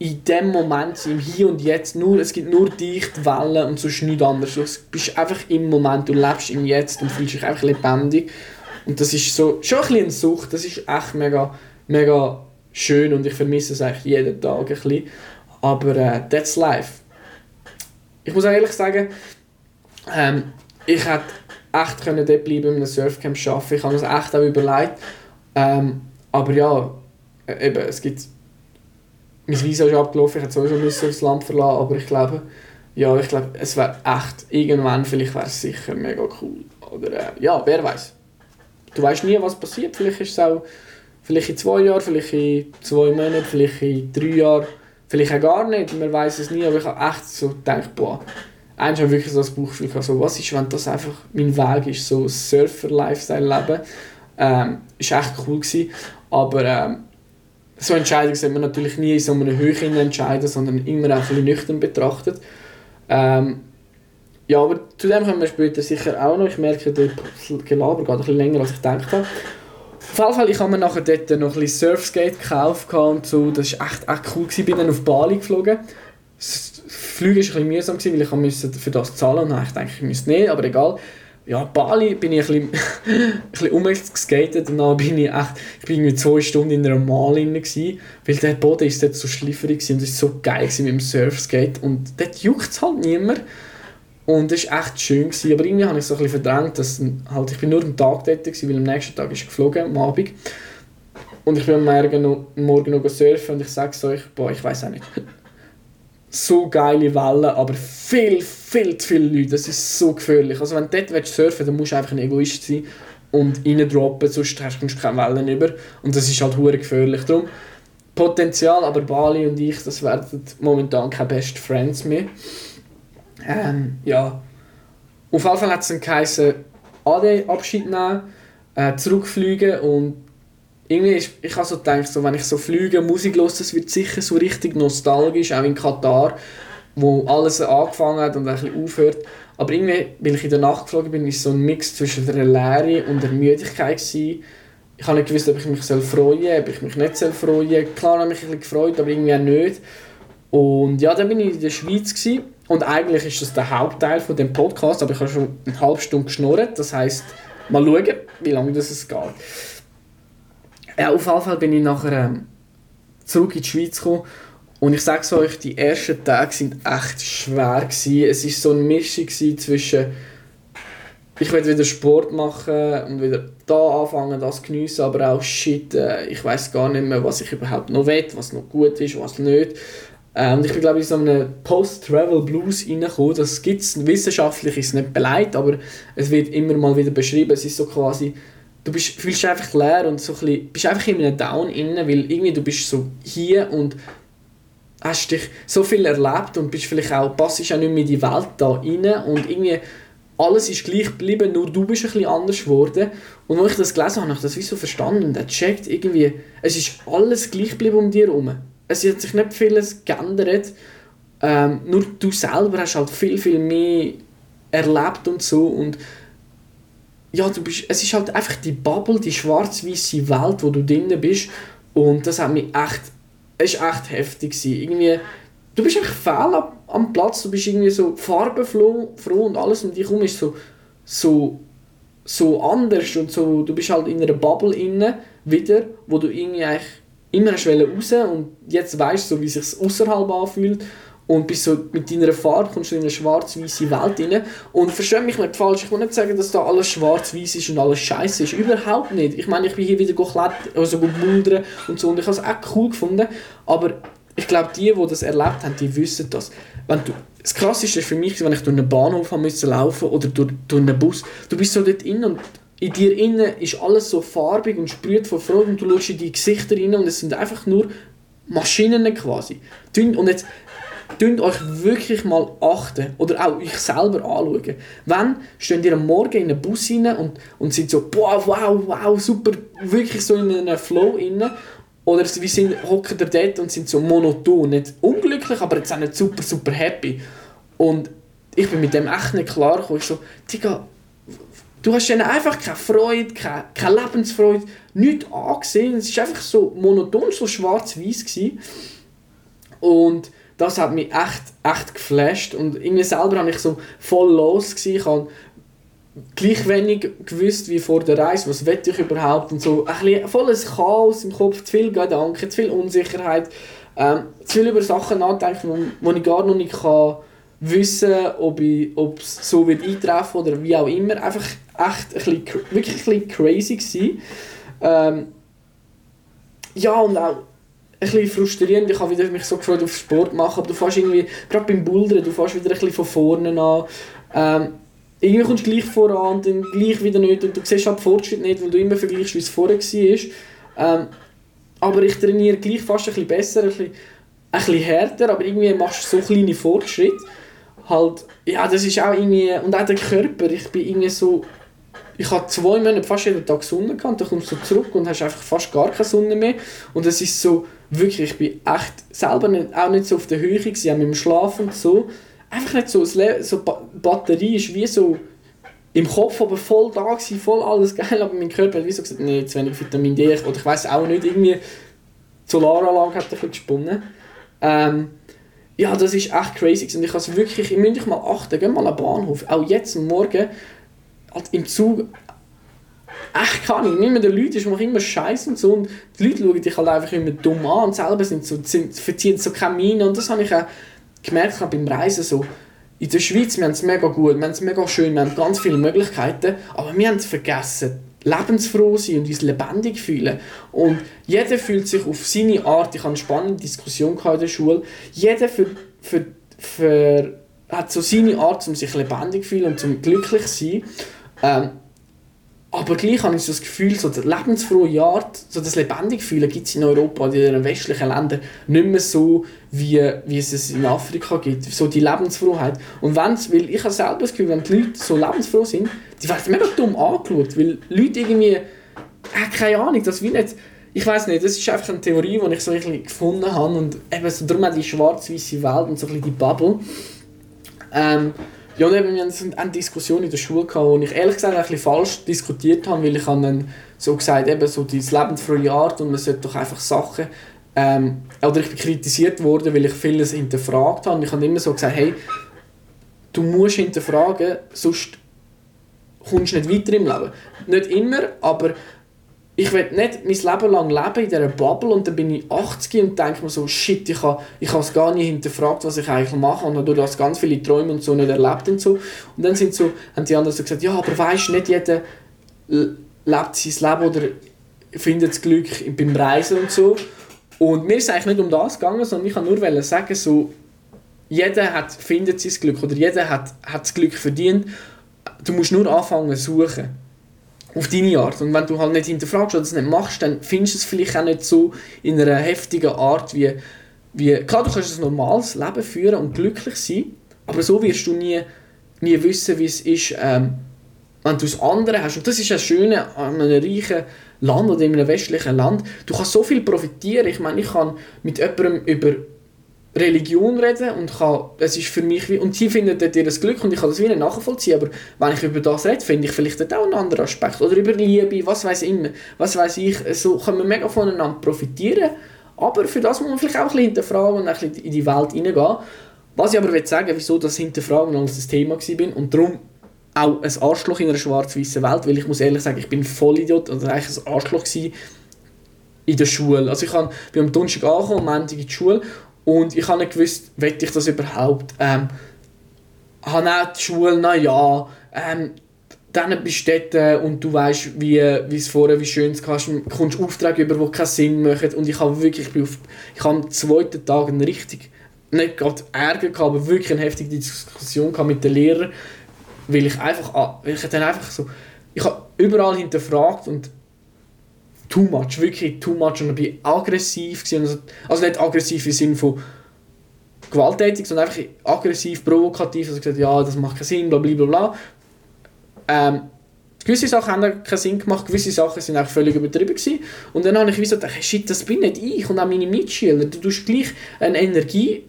in dem Moment, im Hier und Jetzt, nur, es gibt nur dich, die Wellen und sonst nichts anderes. Du bist einfach im Moment, du lebst im Jetzt und fühlst dich einfach lebendig. Und das ist so, schon ein bisschen eine Sucht, das ist echt mega, mega schön und ich vermisse es eigentlich jeden Tag ein bisschen. Aber äh, that's life ich muss auch ehrlich sagen, ähm, ich hätte echt können dort bleiben, in einem Surfcamp arbeiten. Ich habe mir das echt auch überlegt. Ähm, aber ja, äh, eben, es gibt... Mein Visa ist abgelaufen, ich hätte sowieso müssen das Land verlassen, aber ich glaube, ja, ich glaube, es wäre echt, irgendwann vielleicht wäre es sicher mega cool. Oder äh, ja, wer weiß. Du weißt nie, was passiert. Vielleicht ist es auch vielleicht in zwei Jahren, vielleicht in zwei Monaten, vielleicht in drei Jahren. Vielleicht auch gar nicht, man weiß es nie, aber ich habe echt so gedacht, boah, eigentlich habe ich wirklich so das Bauchgefühl gehabt, so, was ist, wenn das einfach mein Weg ist, so Surfer-Lifestyle-Leben. Ähm, ist echt cool gewesen, aber ähm, so Entscheidungen sollte man natürlich nie in so einer Höhe entscheiden, sondern immer auch ein nüchtern betrachtet. Ähm, ja, aber zu dem kommen wir später sicher auch noch. Ich merke, der Gelaber geht ein bisschen länger, als ich gedacht habe. Auf jeden Fall, ich habe mir nachher dort noch ein bisschen Surfskate gekauft und so. Das war echt, echt cool. Ich bin dann auf Bali geflogen. Das Flügen war ein bisschen mühsam, weil ich für das zahlen musste. Ich dachte, ich müsste nicht, aber egal. Ja, Bali bin ich ein bisschen, ein bisschen umgeskatet und dann bin ich echt, ich bin irgendwie zwei Stunden in einer Mal drin gewesen, weil der Boden ist dort so schlifferig und es war so geil mit dem Surfskate und dort juckt es halt niemand. Und es war echt schön. Gewesen. Aber irgendwie habe ich so ein bisschen verdrängt, dass halt, ich bin nur am Tag dort war, weil am nächsten Tag ist geflogen, am Abend. Und ich bin am Morgen noch, morgen noch surfen und ich sage es euch, boah, ich weiß auch nicht. So geile Wellen, aber viel, viel zu viele Leute. Das ist so gefährlich. Also wenn du dort surfen willst, dann musst du einfach ein Egoist sein und reindroppen, sonst hast du keine Wellen über. Und das ist halt hure gefährlich. Darum Potenzial, aber Bali und ich, das werden momentan keine Best Friends mehr. Ähm, ja. Auf jeden Fall hat es dann geheißen, AD Abschied nehmen, äh, zurückfliegen und irgendwie ist, ich habe so gedacht, so, wenn ich so fliege, Musik höre, das wird sicher so richtig nostalgisch, auch in Katar, wo alles angefangen hat und ein bisschen aufhört. Aber irgendwie, weil ich in der Nacht geflogen bin, war so ein Mix zwischen der Leere und der Müdigkeit. Gewesen. Ich habe nicht gewusst, ob ich mich freuen soll, ob ich mich nicht freuen soll. Klar habe ich mich ein bisschen gefreut, aber irgendwie auch nicht. Und ja, dann bin ich in der Schweiz gewesen. Und eigentlich ist das der Hauptteil von dem Podcast, aber ich habe schon eine halbe Stunde geschnurrt. Das heisst, mal schauen, wie lange das geht. Ja, auf jeden Fall bin ich nachher ähm, zurück in die Schweiz gekommen und ich sage euch, die ersten Tage sind echt schwer gewesen. Es war so eine Mischung zwischen ich will wieder Sport machen und wieder da anfangen, das geniessen, aber auch shit, äh, ich weiß gar nicht mehr, was ich überhaupt noch will, was noch gut ist, was nicht. Äh, und ich bin glaube ich in so einem Post-Travel Blues reingekommen. Das gibt es wissenschaftlich ist nicht beleidigt, aber es wird immer mal wieder beschrieben. Es ist so quasi du bist, fühlst dich einfach leer und so ein bisschen, bist einfach in einem Down innen, weil irgendwie du bist so hier und hast dich so viel erlebt und bist vielleicht auch, passst auch nicht mehr in die Welt da rein und irgendwie alles ist gleich geblieben, nur du bist ein bisschen anders geworden. Und als ich das gelesen habe, habe ich das wie so verstanden und checkt irgendwie, es ist alles gleich geblieben um dich herum. Es hat sich nicht vieles geändert, ähm, nur du selber hast halt viel, viel mehr erlebt und so und ja, du bist, es ist halt einfach die Bubble, die schwarz-weiße Welt, wo du drin bist. Und das hat mich echt, es war echt heftig. Irgendwie, du bist einfach fehl am Platz, du bist irgendwie so farbenfroh und alles um dich herum ist so, so, so anders und so, du bist halt in einer Bubble inne wieder, wo du irgendwie eigentlich immer raus und jetzt weißt du, so, wie es außerhalb anfühlt und bist so mit deiner Farbe kommst du in eine schwarz-weiße Welt rein. Und versteh mich nicht falsch, ich will nicht sagen, dass da alles schwarz-weiß ist und alles scheiße ist. Überhaupt nicht. Ich meine, ich bin hier wieder geklettert, also bouldern und so und ich habe es auch cool gefunden. Aber ich glaube, die, die das erlebt haben, die wissen das. Wenn du, das Krasseste ist für mich, wenn ich durch einen Bahnhof haben müssen laufen oder durch, durch einen Bus, du bist so dort innen und in dir innen ist alles so farbig und sprüht von Freude und du schaust in die Gesichter rein und es sind einfach nur Maschinen quasi. Und jetzt, Tönt euch wirklich mal achten oder auch euch selber anschauen. Wenn steht ihr am Morgen in einen Bus rein und, und sind so, boah, wow, wow, super, wirklich so in einem Flow rein. Oder wir sind, hocken da dort und sind so monoton, nicht unglücklich, aber jetzt auch nicht super, super happy. Und ich bin mit dem echt nicht klar gekommen. Ich so, Digga, du hast dann einfach keine Freude, keine, keine Lebensfreude, nichts angesehen. Es war einfach so monoton, so schwarz-weiß. Und das hat mich echt, echt geflasht und irgendwie selber habe ich so voll los gewesen. Ich habe gleich wenig gewusst wie vor der Reise, was will ich überhaupt und so. Ein volles Chaos im Kopf, zu viel Gedanken, zu viel Unsicherheit, ähm, zu viel über Sachen nachdenken, wo ich gar noch nicht kann wissen ob es so wird eintreffen oder wie auch immer. Einfach echt ein bisschen, wirklich ein bisschen crazy gewesen. Ähm, ja, und auch ein bisschen frustrierend. Ich habe wieder mich so gefreut auf Sport machen, aber du fährst irgendwie, gerade beim Bouldern, du fährst wieder ein bisschen von vorne an. Ähm, irgendwie kommst du gleich voran und dann gleich wieder nicht und du siehst halt Fortschritt nicht, weil du immer vergleichst, wie es vorher war. Ähm, aber ich trainiere gleich fast ein bisschen besser, ein bisschen, ein bisschen härter, aber irgendwie machst du so kleine Fortschritte. Halt, ja, das ist auch irgendwie, und auch der Körper, ich bin irgendwie so ich habe zwei Monate fast jeden Tag Sonne gehabt, dann kommst du zurück und hast einfach fast gar keine Sonne mehr. Und es ist so, wirklich, ich bin echt selber nicht, auch nicht so auf der Höhe gewesen, auch mit dem Schlaf und so. Einfach nicht so, so ba Batterie ist wie so im Kopf aber voll da gewesen, voll alles geil, aber mein Körper hat wie so gesagt, nee, zu wenig Vitamin D, oder ich weiß auch nicht, irgendwie Solaranlage hat ein bisschen gesponnen. Ähm, ja, das ist echt crazy und ich habe wirklich, ich müsste mal achten, geh mal an den Bahnhof, auch jetzt Morgen, halt im Zug echt kann ich nicht mehr. Den Leuten, ich mache immer Scheiß und so. Und die Leute schauen dich halt einfach immer dumm an und selber sind so, sind, verziehen so keine Miene. Und das habe ich auch gemerkt beim Reisen so, in der Schweiz, wir haben es mega gut, wir haben es mega schön, wir haben ganz viele Möglichkeiten, aber wir haben vergessen, lebensfroh sein und uns lebendig fühlen. Und jeder fühlt sich auf seine Art, ich hatte eine spannende Diskussion in der Schule, jeder für, für, für, hat so seine Art, um sich lebendig zu fühlen und zum glücklich zu sein. Ähm, aber gleich habe ich so das Gefühl, so das lebensfrohe Art, so das lebendig fühlen gibt es in Europa und in den westlichen Ländern nicht mehr so, wie, wie es es in Afrika gibt. So die Lebensfroheit. Und wenn's, weil ich habe selber das Gefühl, wenn die Leute so lebensfroh sind, die werden mega dumm angeschaut, weil Leute irgendwie, äh, keine Ahnung, das wie nicht, ich weiß nicht, das ist einfach eine Theorie, die ich so ein bisschen gefunden habe und eben so darum die schwarz-weiße Welt und so ein bisschen die Bubble. Ähm, ja, und eben, wir hatten eine Diskussion in der Schule, gehabt, wo ich ehrlich gesagt ein bisschen falsch diskutiert habe, weil ich habe dann so gesagt, eben so die lebensfreie Art und man sollte doch einfach Sachen ähm, oder ich bin kritisiert worden, weil ich vieles hinterfragt habe und ich habe immer so gesagt, hey, du musst hinterfragen, sonst kommst du nicht weiter im Leben. Nicht immer, aber ich will nicht mein Leben lang leben in dieser Bubble und dann bin ich 80 und denke mir so, shit, ich habe ich es gar nicht hinterfragt, was ich eigentlich mache und durch das ganz viele Träume und so nicht erlebt und so. Und dann sind so, haben die anderen so gesagt, ja, aber weißt du, nicht jeder lebt sein Leben oder findet das Glück beim Reisen und so. Und mir ist eigentlich nicht um das gegangen, sondern ich wollte nur sagen, so, jeder hat, findet sein Glück oder jeder hat, hat das Glück verdient. Du musst nur anfangen zu suchen auf deine Art. Und wenn du halt nicht hinterfragst oder es nicht machst, dann findest du es vielleicht auch nicht so in einer heftigen Art wie, wie... Klar, du kannst ein normales Leben führen und glücklich sein, aber so wirst du nie, nie wissen, wie es ist, ähm, wenn du es andere hast. Und das ist das Schöne an einem reichen Land oder in einem westlichen Land. Du kannst so viel profitieren. Ich meine, ich kann mit jemandem über Religion reden und kann, es ist für mich wie, und sie finden dort ihr Glück und ich kann das wie nicht nachvollziehen, aber wenn ich über das rede, finde ich vielleicht auch einen anderen Aspekt oder über Liebe, was weiß ich immer, was weiß ich, so können wir mega voneinander profitieren, aber für das muss man vielleicht auch ein bisschen hinterfragen und ein bisschen in die Welt hineingehen. Was ich aber will sagen, wieso das Hinterfragen als das Thema war und darum auch ein Arschloch in einer schwarz-weißen Welt, weil ich muss ehrlich sagen, ich bin voll Idiot oder eigentlich ein Arschloch in der Schule. Also ich bin am Donnerstag angekommen, am Montag in die Schule und ich habe nicht gewusst, will ich das überhaupt. Ähm, habe auch die Schule, naja, ähm, dann dort und du weißt, wie, wie es vorher, wie schön es kannst, kommst Aufträge über, die keinen Sinn machen und ich habe wirklich, ich, auf, ich habe am zweiten Tag einen richtig, nicht gerade Ärger gehabt, aber wirklich eine heftige Diskussion mit den Lehrern, weil ich einfach, ah, weil ich dann einfach so, ich habe überall hinterfragt und too much, wirklich too much und ich war aggressiv. Gewesen. Also nicht aggressiv im Sinne von gewalttätig, sondern einfach aggressiv, provokativ. Also gesagt, ja, das macht keinen Sinn, bla bla bla. Ähm, gewisse Sachen haben keinen Sinn gemacht, gewisse Sachen sind auch völlig übertrieben gewesen. Und dann habe ich wie gedacht, shit, das bin nicht ich und auch meine Mitschüler. Du tust gleich eine Energie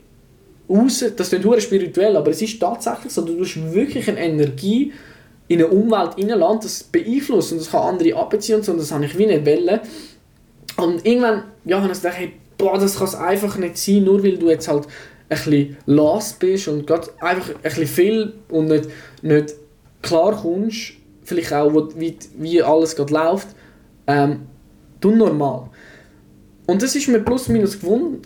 raus, das klingt spirituell, aber es ist tatsächlich so, du tust wirklich eine Energie in eine Umwelt reinlässt, das beeinflusst und das kann andere abziehen und so, und das habe ich wie nicht wollen. Und irgendwann ja, habe ich gedacht, hey, boah, das kann es einfach nicht sein, nur weil du jetzt halt ein bisschen lost bist und gerade einfach ein bisschen viel und nicht, nicht klar kommst, vielleicht auch, wie, wie alles gerade läuft, ähm, du normal. Und das ist mir plus minus gewonnen.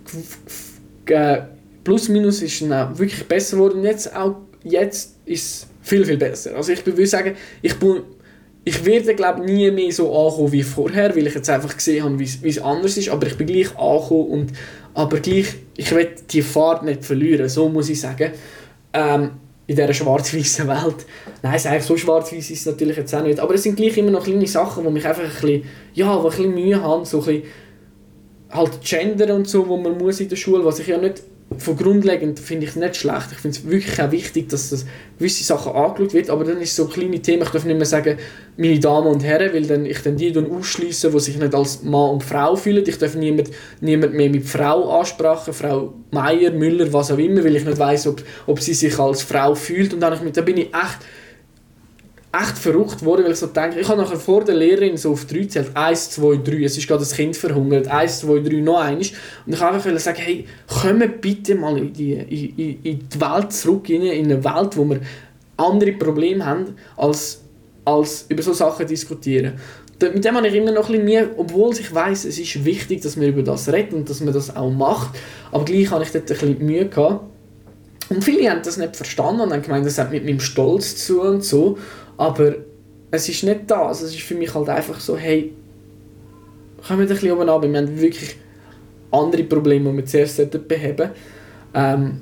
Plus minus ist dann wirklich besser geworden. Jetzt auch jetzt ist viel, viel besser. Also ich würde sagen, ich, bin, ich werde glaube nie mehr so ankommen wie vorher, weil ich jetzt einfach gesehen habe, wie es anders ist, aber ich bin gleich angekommen und aber gleich, ich will die Fahrt nicht verlieren, so muss ich sagen. Ähm, in dieser schwarz-weißen Welt. Nein, es ist eigentlich so schwarz-weiß ist es natürlich jetzt auch nicht, aber es sind gleich immer noch kleine Sachen, die mich einfach ein bisschen, ja, ein bisschen Mühe haben, so ein bisschen halt Gender und so, wo man muss in der Schule, was ich ja nicht von grundlegend finde ich es nicht schlecht. Ich finde es wirklich auch wichtig, dass das gewisse Sachen angeschaut wird, aber dann ist so kleine Themen, ich darf nicht mehr sagen, meine Damen und Herren, weil dann ich dann die dann ausschließe, die sich nicht als Mann und Frau fühlen. Ich darf niemand, niemand mehr mit Frau ansprechen, Frau Meier, Müller, was auch immer, weil ich nicht weiß, ob, ob sie sich als Frau fühlt. Und dann, da bin ich echt echt verrückt geworden, weil ich so denke, ich habe nachher vor der Lehrerin so auf drei gezählt, 1, 2, 3, es ist gerade das Kind verhungert, 1, 2, 3, noch eins. Und ich wollte einfach sagen, hey, kommen bitte mal in die, in, in die Welt zurück, in, in eine Welt, wo wir andere Probleme haben, als, als über solche Sachen diskutieren. Mit dem habe ich immer noch ein bisschen Mühe, obwohl ich weiß, es ist wichtig, dass man über das redet und dass man das auch macht, aber gleich habe ich dort ein bisschen Mühe gehabt. Und viele haben das nicht verstanden und haben gemeint, das hat mit meinem Stolz zu und so. Aber es ist nicht das. Es ist für mich halt einfach so, hey, kommen wir ein bisschen oben ab. Wir haben wirklich andere Probleme, die wir zuerst beheben ähm,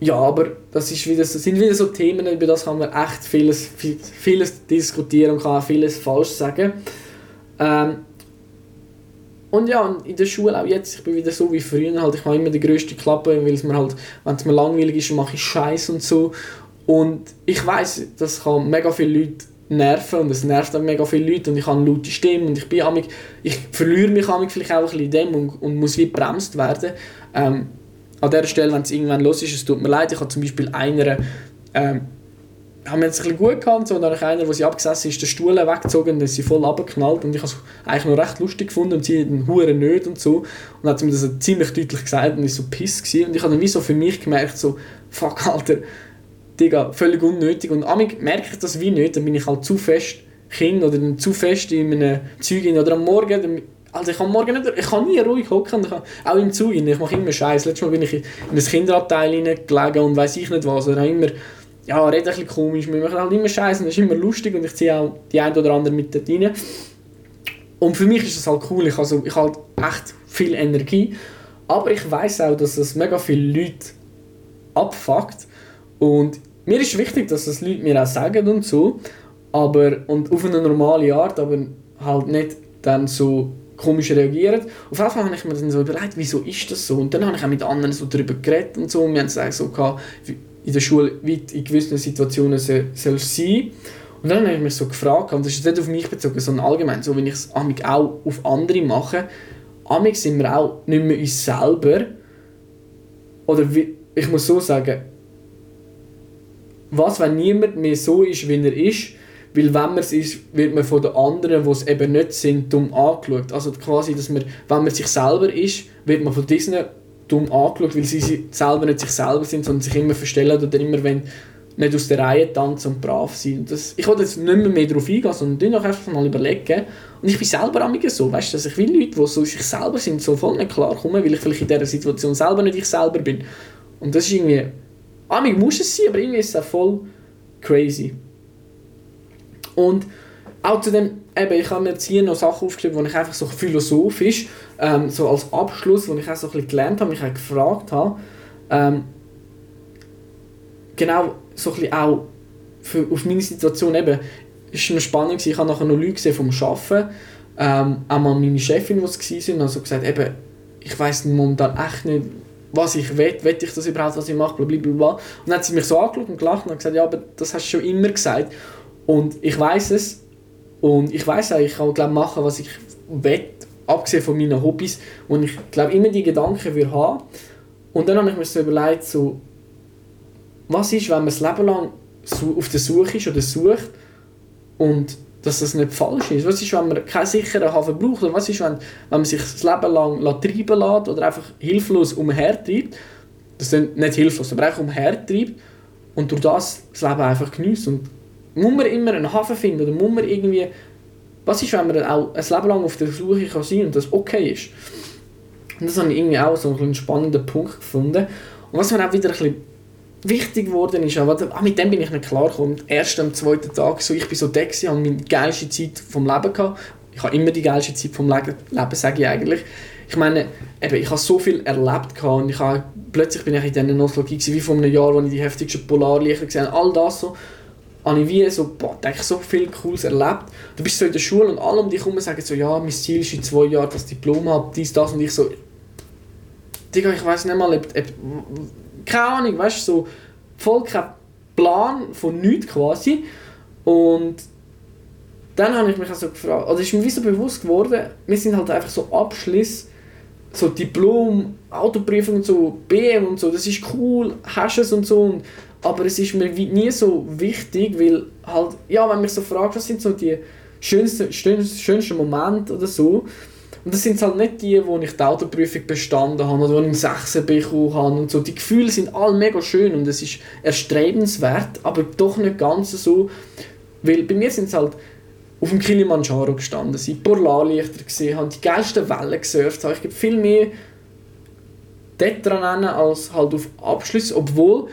Ja, aber das, ist wieder, das sind wieder so Themen, über das kann man echt vieles, vieles diskutieren und kann auch vieles falsch sagen. Ähm, und ja, in der Schule auch jetzt, ich bin wieder so wie früher, halt, ich habe immer die grösste Klappe, weil es mir halt, wenn es mir langweilig ist, mache ich Scheiß und so. Und ich weiß, das kann mega viele Leute nerven und es nervt auch mega viele Leute und ich habe eine laute Stimme und ich bin amig, ich verliere mich amig vielleicht auch ein bisschen in dem und, und muss wie bremst werden. Ähm, an der Stelle, wenn es irgendwann los ist, es tut mir leid, ich habe zum Beispiel einer, ähm, haben wir jetzt ein bisschen gut gehabt, so, und dann einer, der sie abgesessen ist, den Stuhl weggezogen und sie voll abgeknallt und ich habe es eigentlich noch recht lustig gefunden und sie den Huren nicht und so und hat mir das ziemlich deutlich gesagt und ist so piss gewesen. und ich habe dann wie so für mich gemerkt, so, fuck Alter, Digga, völlig unnötig. Und amig merke ich das wie nicht, dann bin ich halt zu fest Kind oder dann zu fest in einem Zeug oder am Morgen, dann, also ich kann morgen nicht, ich kann nie ruhig hocken, auch im Zug, ich mache immer Scheiß. Letztes Mal bin ich in ein Kinderabteil gelegen und weiß ich nicht was, oder immer, ja, rede ein bisschen komisch, wir machen halt immer Scheiß und das ist immer lustig und ich ziehe auch die ein oder andere mit dort rein. Und für mich ist das halt cool, ich, also, ich habe halt echt viel Energie, aber ich weiß auch, dass das mega viele Leute abfuckt. Und mir ist wichtig, dass das Leute mir auch sagen und so, aber, und auf eine normale Art, aber halt nicht dann so komisch reagieren. Auf Fall habe ich mir dann so überlegt, wieso ist das so? Und dann habe ich auch mit anderen so darüber geredet und so. Und wir haben es so gehabt, in der Schule, wie in gewissen Situationen soll, soll sein. Und dann habe ich mich so gefragt, und das ist nicht auf mich bezogen, sondern allgemein, so wenn ich es auch auf andere mache, amig sind wir auch nicht mehr uns selber. Oder wie, ich muss so sagen, was, wenn niemand mehr so ist, wie er ist, weil wenn man es ist, wird man von den anderen, die es eben nicht sind, dumm angeschaut. Also quasi, dass man, wenn man sich selber ist, wird man von diesen dumm angeschaut, weil sie selber nicht sich selber sind, sondern sich immer verstellen oder immer wenn nicht aus der Reihe tanzen und brav sind. Das, ich wollte jetzt nicht mehr, mehr darauf eingehen, sondern doch einfach mal überlegen. Und ich bin selber am so, weißt, dass ich will Leute, die so sich selber sind, so voll nicht klar kommen, weil ich vielleicht in dieser Situation selber nicht ich selber bin. Und das ist irgendwie Amig muss es sein, aber irgendwie ist es auch voll crazy. Und auch zu dem, eben, ich habe mir jetzt hier noch Sachen aufgeschrieben, wo ich einfach so philosophisch, ähm, so als Abschluss, wo ich auch so ein bisschen gelernt habe, mich auch gefragt habe, ähm, genau so ein bisschen auch für, auf meine Situation eben, ist mir spannend gewesen, ich habe nachher noch Leute gesehen vom Arbeiten, ähm, auch mal meine Chefin, die es waren, also gesagt, eben, ich weiß momentan echt nicht, was ich will, will ich das überhaupt, was ich mache, blablabla. Und dann hat sie mich so angeschaut und gelacht und gesagt, ja, aber das hast du schon immer gesagt. Und ich weiß es. Und ich weiß auch, ich kann glaube machen, was ich will, abgesehen von meinen Hobbys. Und ich glaube, immer die Gedanken würde haben. Und dann habe ich mir so überlegt, so, was ist, wenn man das Leben lang auf der Suche ist oder sucht und dass das nicht falsch ist. Was ist, wenn man keinen sicheren Hafen braucht? Oder was ist, wenn, wenn man sich das Leben lang treiben lässt oder einfach hilflos umhertreibt? Das ist nicht hilflos, aber einfach umhertreibt und durch das das Leben einfach genießt. Und muss man immer einen Hafen finden oder muss man irgendwie... Was ist, wenn man auch ein Leben lang auf der Suche kann sein und das okay ist? Und das habe ich irgendwie auch so einen spannenden Punkt gefunden. Und was mir auch wieder ein bisschen wichtig geworden ist, aber ah, mit dem bin ich nicht klar gekommen. Am ersten, am zweiten Tag, so, ich bin so der gewesen, habe meine geilste Zeit vom Leben gehabt. Ich habe immer die geilste Zeit vom Leben, Leben sage ich eigentlich. Ich meine, eben, ich habe so viel erlebt gehabt und ich habe, plötzlich bin ich in dieser Nostalgie wie vor einem Jahr, wo ich die heftigsten Polarlichter gesehen habe. All das so, habe ich wie so, boah, ich so viel Cooles erlebt. Du bist so in der Schule und alle um dich herum sagen so, ja, mein Ziel ist in zwei Jahren das Diplom habe, dies, das und ich so, Digga, ich weiß nicht mal, ob, ob keine Ahnung, weißt du, so voll kein Plan von nichts quasi. Und dann habe ich mich also gefragt, also ist mir wie so bewusst geworden, wir sind halt einfach so Abschluss, so Diplom, Autoprüfung und so, BM und so, das ist cool, hast es und so, und, aber es ist mir nie so wichtig, weil halt, ja, wenn mich so fragt, was sind so die schönsten, schönsten, schönsten Momente oder so, und das sind halt nicht die, wo ich die Autoprüfung bestanden habe oder wo ich einen 6 bekommen habe und so. Die Gefühle sind alle mega schön und es ist erstrebenswert, aber doch nicht ganz so. Weil bei mir sind es halt auf dem Kilimanjaro gestanden, sie Polarlichter gesehen haben, die geilsten Wellen gesurft haben. Ich gebe viel mehr dort dran als halt auf Abschluss, obwohl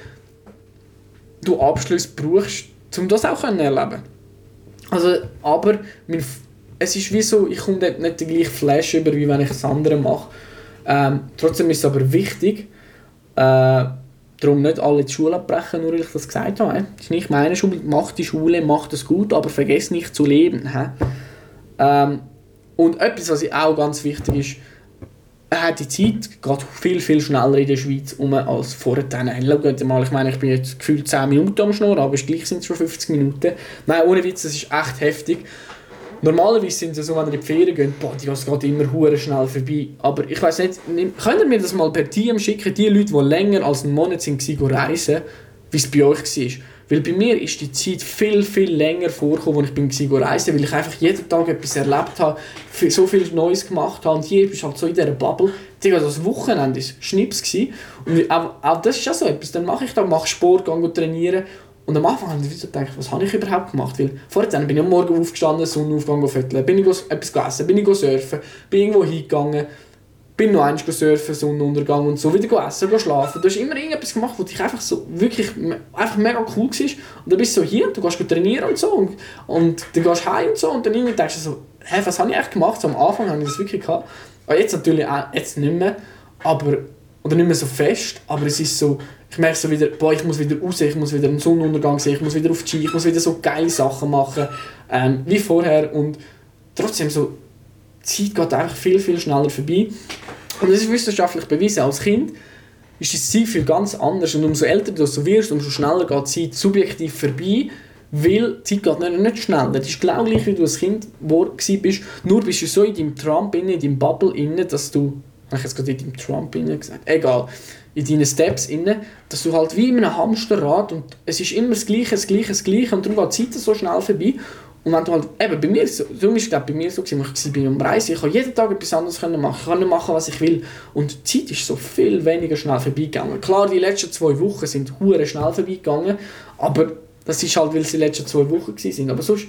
du Abschluss brauchst, um das auch erleben. Also, aber mein, es ist wie so, ich komme dort nicht den gleichen Flash über, wie wenn ich das andere mache. Ähm, trotzdem ist es aber wichtig, äh, darum nicht alle die Schule abbrechen, nur weil ich das gesagt habe. Das ist nicht meine Schule, mach die Schule, mach das gut, aber vergiss nicht zu leben. Ähm, und etwas, was auch ganz wichtig ist, die Zeit geht viel, viel schneller in der Schweiz um als vorher. Schaut mal, ich meine, ich bin jetzt gefühlt 10 Minuten am Schnur, aber gleich sind es schon 50 Minuten. Nein, ohne Witz, das ist echt heftig. Normalerweise sind es so, wenn ihr in die Ferien geht, boah, die geht immer hure schnell vorbei. Aber ich weiß nicht, könnt ihr mir das mal per DM schicken, die Leute, die länger als einen Monat sind, reisen, wie es bei euch war? Weil bei mir ist die Zeit viel, viel länger vorgekommen, als ich bin reisen weil ich einfach jeden Tag etwas erlebt habe, so viel Neues gemacht habe und hier bist halt so in dieser Bubble. Digga, das Wochenende war Schnips. Und auch, auch das ist ja so etwas. Dann mache ich da, mache Sport, gehe trainieren und am Anfang habe ich so gedacht, was habe ich überhaupt gemacht? Weil vorher bin ich am Morgen aufgestanden, Sonnenaufgang föteln, bin ich etwas gegessen, bin ich surfen, bin irgendwo hingegangen, bin noch einmal surfen, Sonnenuntergang und so, wieder essen, schlafen. Du hast immer irgendetwas gemacht, was dich einfach so wirklich einfach mega cool war. Und dann bist du so hier, du gehst trainieren und so und, und dann gehst du heim und so und dann irgendwie denkst du so, hä, was habe ich eigentlich gemacht? So am Anfang habe ich das wirklich gehabt. Aber jetzt natürlich auch, jetzt nicht mehr, aber, oder nicht mehr so fest, aber es ist so, ich merke so wieder, boah, ich muss wieder raus, ich muss wieder einen Sonnenuntergang sehen, ich muss wieder auf die Ski, ich muss wieder so geile Sachen machen, ähm, wie vorher und trotzdem so, die Zeit geht einfach viel, viel schneller vorbei und das ist wissenschaftlich bewiesen, als Kind ist das viel ganz anders und umso älter du wirst, umso schneller geht die Zeit subjektiv vorbei, weil die Zeit geht nicht, nicht schneller. Das ist genau gleich, wie du als Kind bist, nur bist du so in deinem Trump, in deinem Bubble, inne, dass du, habe ich jetzt gerade in deinem Trump gesagt, egal, in deinen Steps inne, dass du halt wie in einem Hamsterrad und es ist immer das Gleiche, das Gleiche, das Gleiche und darum geht die Zeit so schnell vorbei. Und wenn du halt, eben bei mir, so, darum ist bei mir so ich bin am Reisen, ich konnte jeden Tag etwas anderes machen, ich kann machen, was ich will. Und die Zeit ist so viel weniger schnell vorbeigegangen. Klar, die letzten zwei Wochen sind hure schnell vorbeigegangen, aber das ist halt, weil es die letzten zwei Wochen waren. Aber sonst,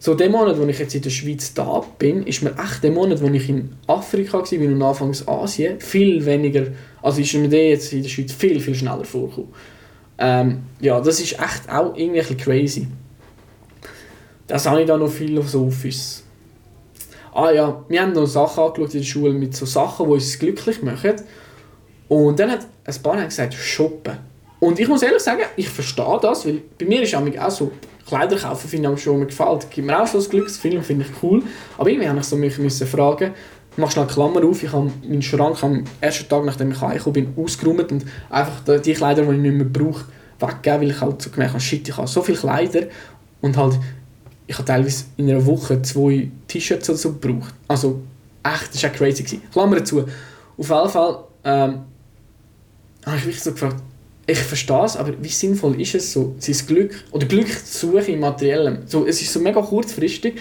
so der Monat, wo ich jetzt in der Schweiz da bin, ist mir echt der Monat, wo ich in Afrika war und anfangs Asien, viel weniger, also ist mir der jetzt in der Schweiz viel, viel schneller vorgekommen. Ähm, ja, das ist echt auch irgendwie ein crazy. Das habe ich da noch philosophisch. Ah ja, wir haben noch Sachen angeschaut in der Schule mit so Sachen, die uns glücklich machen. Und dann hat ein paar gesagt, shoppen. Und ich muss ehrlich sagen, ich verstehe das, weil bei mir ist auch so, Kleider kaufen finde ich schon gefällt. Gibt mir auch so ein Glücksfilm, finde ich cool. Aber irgendwie habe ich so mich müssen fragen, mache schnell Klammer auf, ich habe meinen Schrank am ersten Tag, nachdem ich heimgekommen bin, ausgeräumt und einfach die Kleider, die ich nicht mehr brauche, weggegeben, weil ich halt so gemerkt habe, shit, ich habe so viele Kleider und halt, ich habe teilweise in einer Woche zwei T-Shirts oder so gebraucht. Also, echt, das war crazy. Gewesen. Klammer zu. Auf jeden Fall ähm, habe ich mich so gefragt, ich verstehe es, aber wie sinnvoll ist es so, sein Glück oder Glück zu suchen im Materiellen? So, es ist so mega kurzfristig.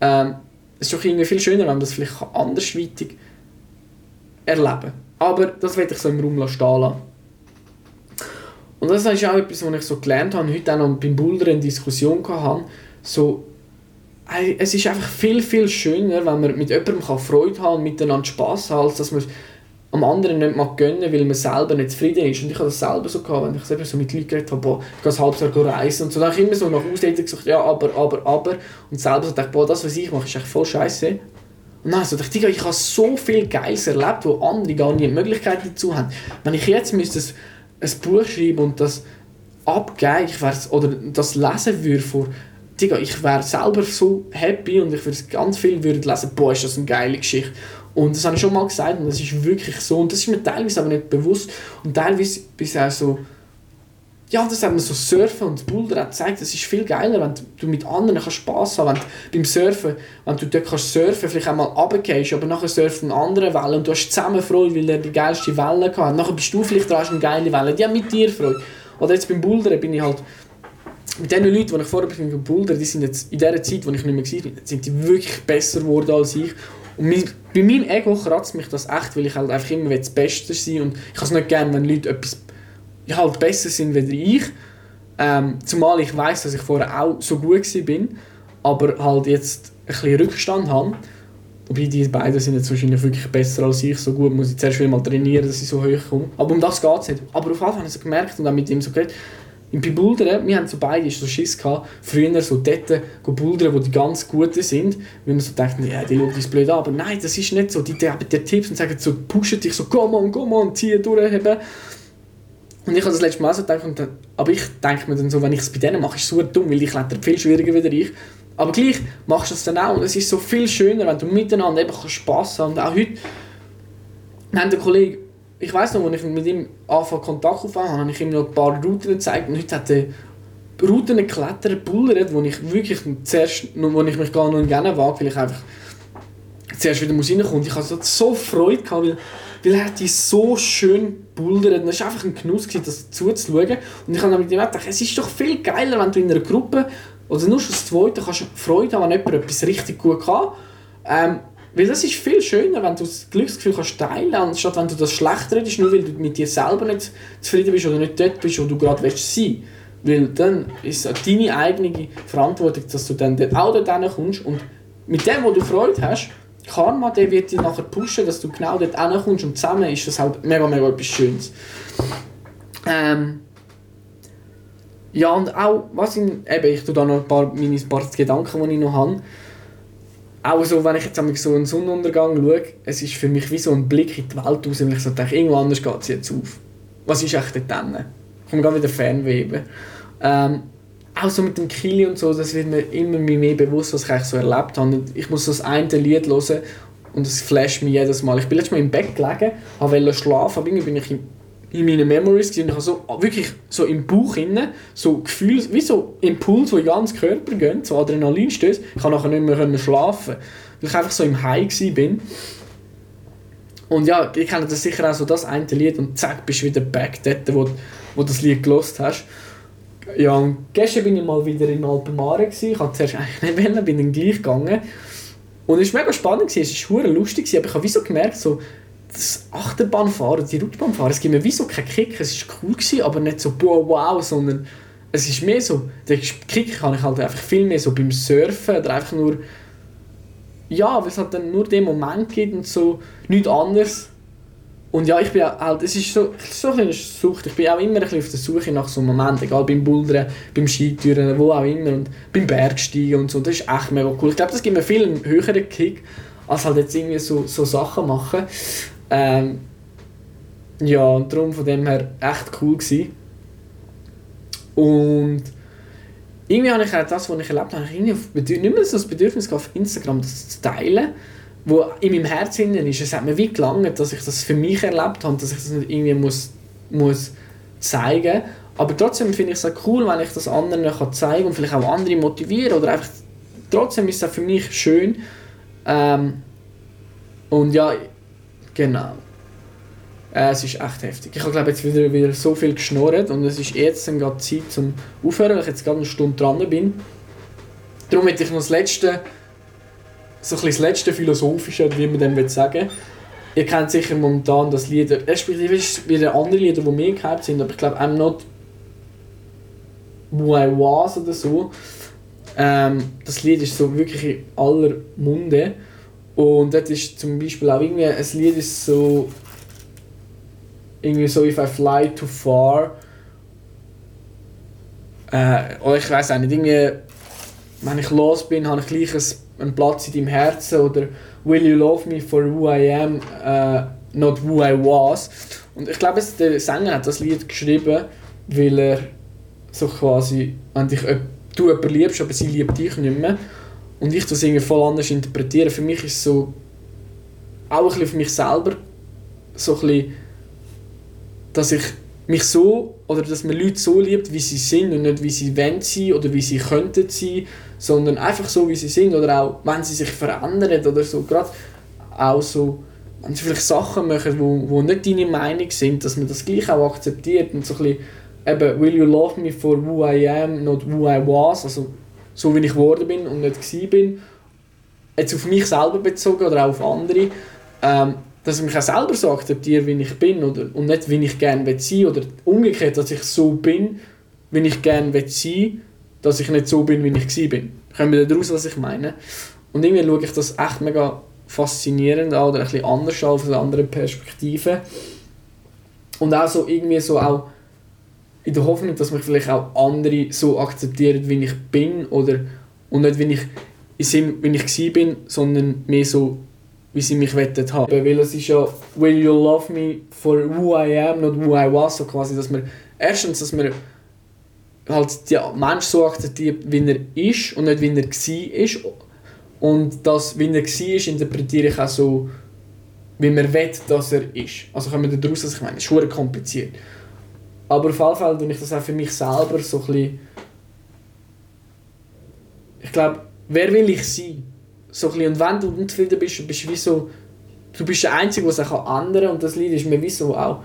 Ähm, es ist doch irgendwie viel schöner, wenn man das vielleicht andersweitig erleben kann. Aber das werde ich so im Raum stehen lassen. Und das ist auch etwas, was ich so gelernt habe, heute auch noch beim Boulder eine Diskussion hatte. So, es ist einfach viel, viel schöner, wenn man mit jemandem Freude haben und miteinander Spass haben, als dass man am anderen nicht mal gönnen, weil man selber nicht zufrieden ist. Und ich habe das selber so gehabt, wenn ich selber so mit Leuten geredet habe, boah, ich gehe ein halbes Jahr reisen und so, dann habe ich immer so nach Ausreden gesagt, ja, aber, aber, aber. Und selber so dachte, boah, das, was ich mache, ist echt voll scheiße. Und dann so dachte ich, ich habe so viel Geiles erlebt, wo andere gar nicht die Möglichkeit dazu haben. Wenn ich jetzt müsste ein, Buch schreiben und das abgeben, ich oder das lesen würde vor ich wäre selber so happy und ich würde ganz viel würde lesen, boah, ist das eine geile Geschichte. Und das habe ich schon mal gesagt und das ist wirklich so. Und das ist mir teilweise aber nicht bewusst. Und teilweise bist du auch so, ja, das hat mir so Surfen und Boulder auch gezeigt, das ist viel geiler, wenn du mit anderen kannst Spass haben kannst. Beim Surfen, wenn du dort kannst surfen, vielleicht einmal runtergehst, aber nachher surft eine andere Welle und du hast zusammen Freude, weil er die geilste Welle hat. Nachher bist du vielleicht dran, eine geile Welle, die haben mit dir Freude. Oder jetzt beim Bouldern bin ich halt mit den Leuten, die ich vorher bin beim Bouldern, die sind jetzt in dieser Zeit, wo ich nicht mehr war, sind die wirklich besser geworden als ich. Und mein, bei meinem Ego kratzt mich das echt, weil ich halt einfach immer das Beste sein und ich habe es nicht gerne, wenn Leute etwas halt besser sind als ich. Ähm, zumal ich weiß, dass ich vorher auch so gut war, aber halt jetzt ein bisschen Rückstand habe. Wobei die beiden sind jetzt wahrscheinlich wirklich besser als ich. So gut muss ich zuerst mal trainieren, dass ich so hoch komme. Aber um das geht es nicht. Aber auf jeden Fall habe ich so gemerkt und auch mit ihm so geredet, im Bouldern, wir haben so beide so Schiss gehabt, früher so dort bouldern, wo die ganz Guten sind, weil man so denkt, ja, die schauen uns blöd an, aber nein, das ist nicht so, die geben dir Tipps und sagen so, pushen dich so, komm on, komm on, zieh durch. Und ich habe das letzte Mal so gedacht, und dann, aber ich denke mir dann so, wenn ich es bei denen mache, ist es super dumm, weil ich kletter viel schwieriger wie ich. Aber gleich machst du es dann auch und es ist so viel schöner, wenn du miteinander eben Spass haben Und auch heute haben der Kollege, ich weiß noch, als ich mit ihm anfangen Kontakt aufgenommen habe, habe ich ihm noch ein paar Routen gezeigt und heute hat er Routen geklettert, bullert, wo ich wirklich zuerst, wo ich mich gar nicht gerne wage, weil ich einfach zuerst wieder muss reinkommen. Ich hatte so Freude, gehabt, weil, weil er die so schön buldert. Es war einfach ein Genuss, das zuzuschauen. Und ich habe mit ihm gedacht, es ist doch viel geiler, wenn du in einer Gruppe oder nur schon das Zweite kannst Freude haben, wenn jemand etwas richtig gut kann. Ähm, weil das ist viel schöner, wenn du das Glücksgefühl kannst teilen anstatt wenn du das schlecht redest, nur weil du mit dir selber nicht zufrieden bist oder nicht dort bist, wo du gerade willst. Weil dann ist es deine eigene Verantwortung, dass du dann auch dort kommst und mit dem, wo du Freude hast, Karma, der wird dich nachher pushen, dass du genau dort kommst und zusammen ist das halt mega, mega etwas Schönes. Ähm, ja, und auch, was ich, eben, ich tue da noch ein paar, meine paar Gedanken, die ich noch habe. Auch so, wenn ich jetzt so einen Sonnenuntergang schaue, es ist für mich wie so ein Blick in die Welt raus, und ich so denke, irgendwo anders geht es jetzt auf. Was ist echt dort drin? Ich komme gerade wieder Fernweben. Ähm, auch so mit dem Kili und so, das wird mir immer mehr bewusst, was ich eigentlich so erlebt habe. Ich muss so das eine Lied hören und es flasht mich jedes Mal. Ich bin letztes Mal im Bett gelegen, wollte schlafen, aber irgendwie bin ich in, in meinen Memories und ich habe so wirklich so im Bauch innen so Gefühle, wie so Impulse, die in den ganzen Körper gehen, so Adrenalinstöße. Ich konnte nachher nicht mehr schlafen, weil ich einfach so im High bin. Und ja, ich kenne das sicher auch so das eine Lied und zack, bist du wieder back dort, wo, wo das Lied gelost hast. Ja, und gestern bin ich mal wieder in Alpenmare. Ich wollte zuerst eigentlich nicht wählen, bin dann gleich gegangen. Und es war mega spannend, es war lustig, aber ich habe so gemerkt, so, das Achterbahnfahren, die Rutschbahnfahren, es gibt mir wie so keinen Kick. Es war cool, gewesen, aber nicht so wow, wow, sondern es ist mehr so, den Kick kann ich halt einfach viel mehr so beim Surfen oder einfach nur, ja, weil es halt dann nur den Moment gibt und so, nichts anderes. Und ja, ich bin halt, es ist so, so ein Sucht. Ich bin auch immer ein bisschen auf der Suche nach so einem Moment, egal beim Bouldern, beim Skitouren, wo auch immer und beim Bergsteigen und so. Das ist echt mega cool. Ich glaube, das gibt mir viel einen höheren Kick, als halt jetzt irgendwie so, so Sachen machen. Ähm, ja, und darum von dem her echt cool gewesen. Und irgendwie habe ich auch das, was ich erlebt habe, auf, nicht mehr so das Bedürfnis auf Instagram das zu teilen wo in meinem Herzen ist. Es hat mir wie gelangt, dass ich das für mich erlebt habe, dass ich das nicht irgendwie muss, muss zeigen muss. Aber trotzdem finde ich es auch cool, wenn ich das anderen kann zeigen und vielleicht auch andere motivieren oder einfach trotzdem ist es auch für mich schön. Ähm, und ja, genau. Äh, es ist echt heftig. Ich habe glaube jetzt wieder, wieder so viel geschnurrt und es ist jetzt gerade Zeit zum Aufhören, weil ich jetzt gerade eine Stunde dran bin. Darum hätte ich noch das letzte so ein das letzte Philosophische, wie man dem sagen Ihr kennt sicher momentan das Lied, respektive wieder andere Lieder, die mehr gehypt sind, aber ich glaube, I'm not who I was oder so. Ähm, das Lied ist so wirklich in aller Munde. Und das ist zum Beispiel auch irgendwie, ein Lied ist so irgendwie so If I Fly Too Far äh, oder ich weiß auch nicht, irgendwie wenn ich los bin, habe ich gleich ein einen Platz in deinem Herzen oder Will you love me for who I am, uh, not who I was. Und ich glaube, der Sänger hat das Lied geschrieben, weil er so quasi, wenn dich, du jemanden liebst, aber sie liebt dich nicht mehr und ich das irgendwie voll anders interpretiere. Für mich ist es so, auch ein bisschen für mich selber, so ein bisschen, dass ich mich so, oder dass man Leute so liebt, wie sie sind und nicht wie sie wollen sein oder wie sie könnten sein sondern einfach so, wie sie sind oder auch, wenn sie sich verändern oder so, gerade auch so, wenn sie vielleicht Sachen machen, wo, wo nicht deine Meinung sind, dass man das gleich auch akzeptiert und so ein bisschen, eben, will you love me for who I am, not who I was, also so wie ich geworden bin und nicht gewesen bin, jetzt auf mich selber bezogen oder auch auf andere, ähm, dass ich mich auch selber so akzeptiere, wie ich bin oder, und nicht, wie ich gerne sein oder umgekehrt, dass ich so bin, wie ich gerne sein dass ich nicht so bin, wie ich war. Kommen wir daraus, was ich meine? Und irgendwie schaue ich das echt mega faszinierend an oder ein bisschen anders an, aus einer anderen Perspektive. Und auch so irgendwie so auch in in der Hoffnung, dass mich vielleicht auch andere so akzeptieren, wie ich bin oder und nicht, wie ich, wie ich bin, sondern mehr so, wie sie mich wettet haben. Weil es ist ja «Will you love me for who I am, not who I was?» so quasi, dass man erstens, dass man halt den Mensch so akzeptiert, wie er ist und nicht, wie er war. Und das, wie er war, interpretiere ich auch so, wie man will, dass er ist. Also kommen wir daraus, dass ich meine, es ist kompliziert. Aber auf jeden Fall tue ich das auch für mich selber so ein bisschen... Ich glaube, wer will ich sein? So ein und wenn du unzufrieden bist, bist du wie so... Du bist der Einzige, der sich ändern kann und das Lied ist mir wie so auch...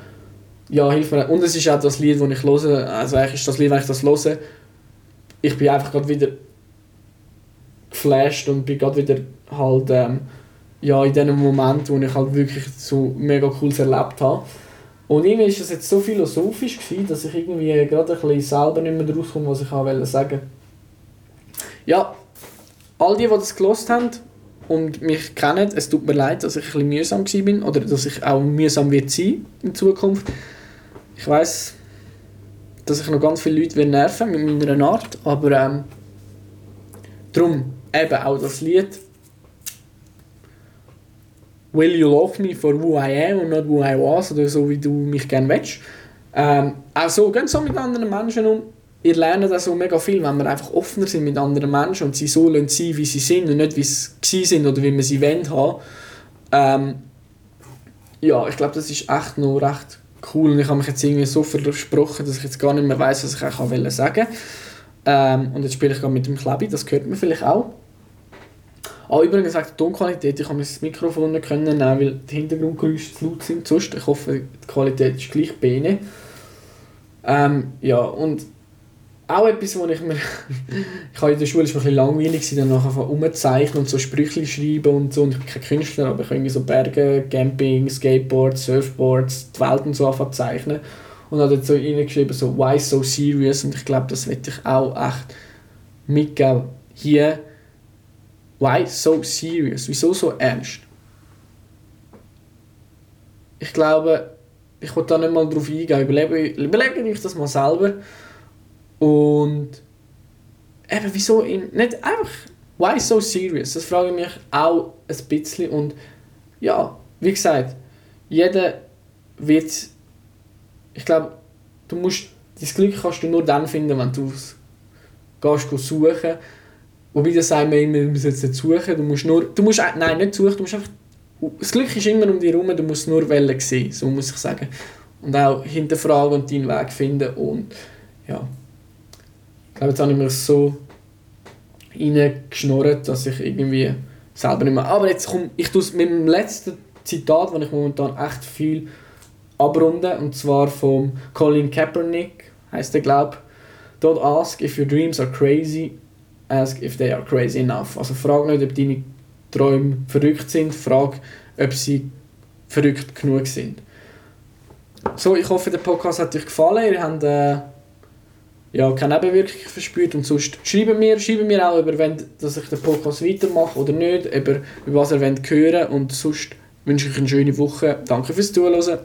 Ja, hilf mir. Und es ist auch das Lied, das ich höre. Also eigentlich ist das Lied, wenn ich das höre, ich bin einfach gerade wieder geflasht und bin gerade wieder halt ähm, ja, in dem Moment, wo ich halt wirklich so mega cooles erlebt habe. Und irgendwie war das jetzt so philosophisch, gewesen, dass ich irgendwie gerade ein bisschen selber nicht mehr daraus komme, was ich wollte sagen. Ja, all die, die das gelost haben und mich kennen, es tut mir leid, dass ich ein bisschen mühsam war oder dass ich auch mühsam wird sein in Zukunft. Ich weiß, dass ich noch ganz viele Leute nerven mit meiner Art, aber ähm, darum eben auch das Lied Will you love me for who I am und not who I was oder so wie du mich gerne willst. Ähm, auch so, geht so mit anderen Menschen um. Ihr lernt auch so mega viel, wenn wir einfach offener sind mit anderen Menschen und sie so sein, wie sie sind und nicht wie sie sind oder wie wir sie wollen haben. Ähm, ja, ich glaube, das ist echt noch recht cool und ich habe mich jetzt irgendwie so versprochen, dass ich jetzt gar nicht mehr weiß, was ich eigentlich sagen wollte. Ähm, und jetzt spiele ich gerade mit dem Klebi, das hört man vielleicht auch. Ah, übrigens wegen der Tonqualität, ich habe mein Mikrofon nicht können nehmen, weil die Hintergrundgeräusche zu laut sind. Sonst, ich hoffe, die Qualität ist gleich bene. Ähm, ja, und auch etwas, wo ich mir... ich habe in der Schule ein bisschen langweilig, dann nachher umzeichnen und so Sprüche schreiben und so. Und ich bin kein Künstler, aber ich irgendwie so Berge, Camping, Skateboards, Surfboards, die Welt und so anfangen zeichnen. Und habe dort so reingeschrieben, so «Why so serious?» Und ich glaube, das werde ich auch echt mitgeben. Hier Why so serious? Wieso so ernst? Ich glaube, ich will da nicht mal drauf eingehen. Überlege, überlege euch das mal selber. Und eben, wieso in, nicht einfach, why so serious? Das frage ich mich auch ein bisschen. Und ja, wie gesagt, jeder wird, ich glaube, du musst, das Glück kannst du nur dann finden, wenn du es gehst suchen Wobei das sagen wir immer, du musst jetzt nicht suchen, du musst nur, du musst, nein, nicht suchen, du musst einfach, das Glück ist immer um dich herum, du musst nur Wellen sehen, so muss ich sagen. Und auch hinterfragen und deinen Weg finden und ja. Ich glaube, jetzt habe ich mir so reingeschnurrt, dass ich irgendwie selber nicht mehr... Aber jetzt komme ich tue mit dem letzten Zitat, das ich momentan echt viel abrunden, und zwar von Colin Kaepernick, heißt der glaube Don't ask if your dreams are crazy, ask if they are crazy enough. Also frag nicht, ob deine Träume verrückt sind, frag, ob sie verrückt genug sind. So, ich hoffe, der Podcast hat euch gefallen. Ihr habt äh, ja, keine Nebenwirkungen verspürt und sonst schreibt mir, schreibt mir auch, über, wenn, dass ich den Podcast weitermache oder nicht, über, über was ihr wollt hören und sonst wünsche ich euch eine schöne Woche. Danke fürs Zuhören.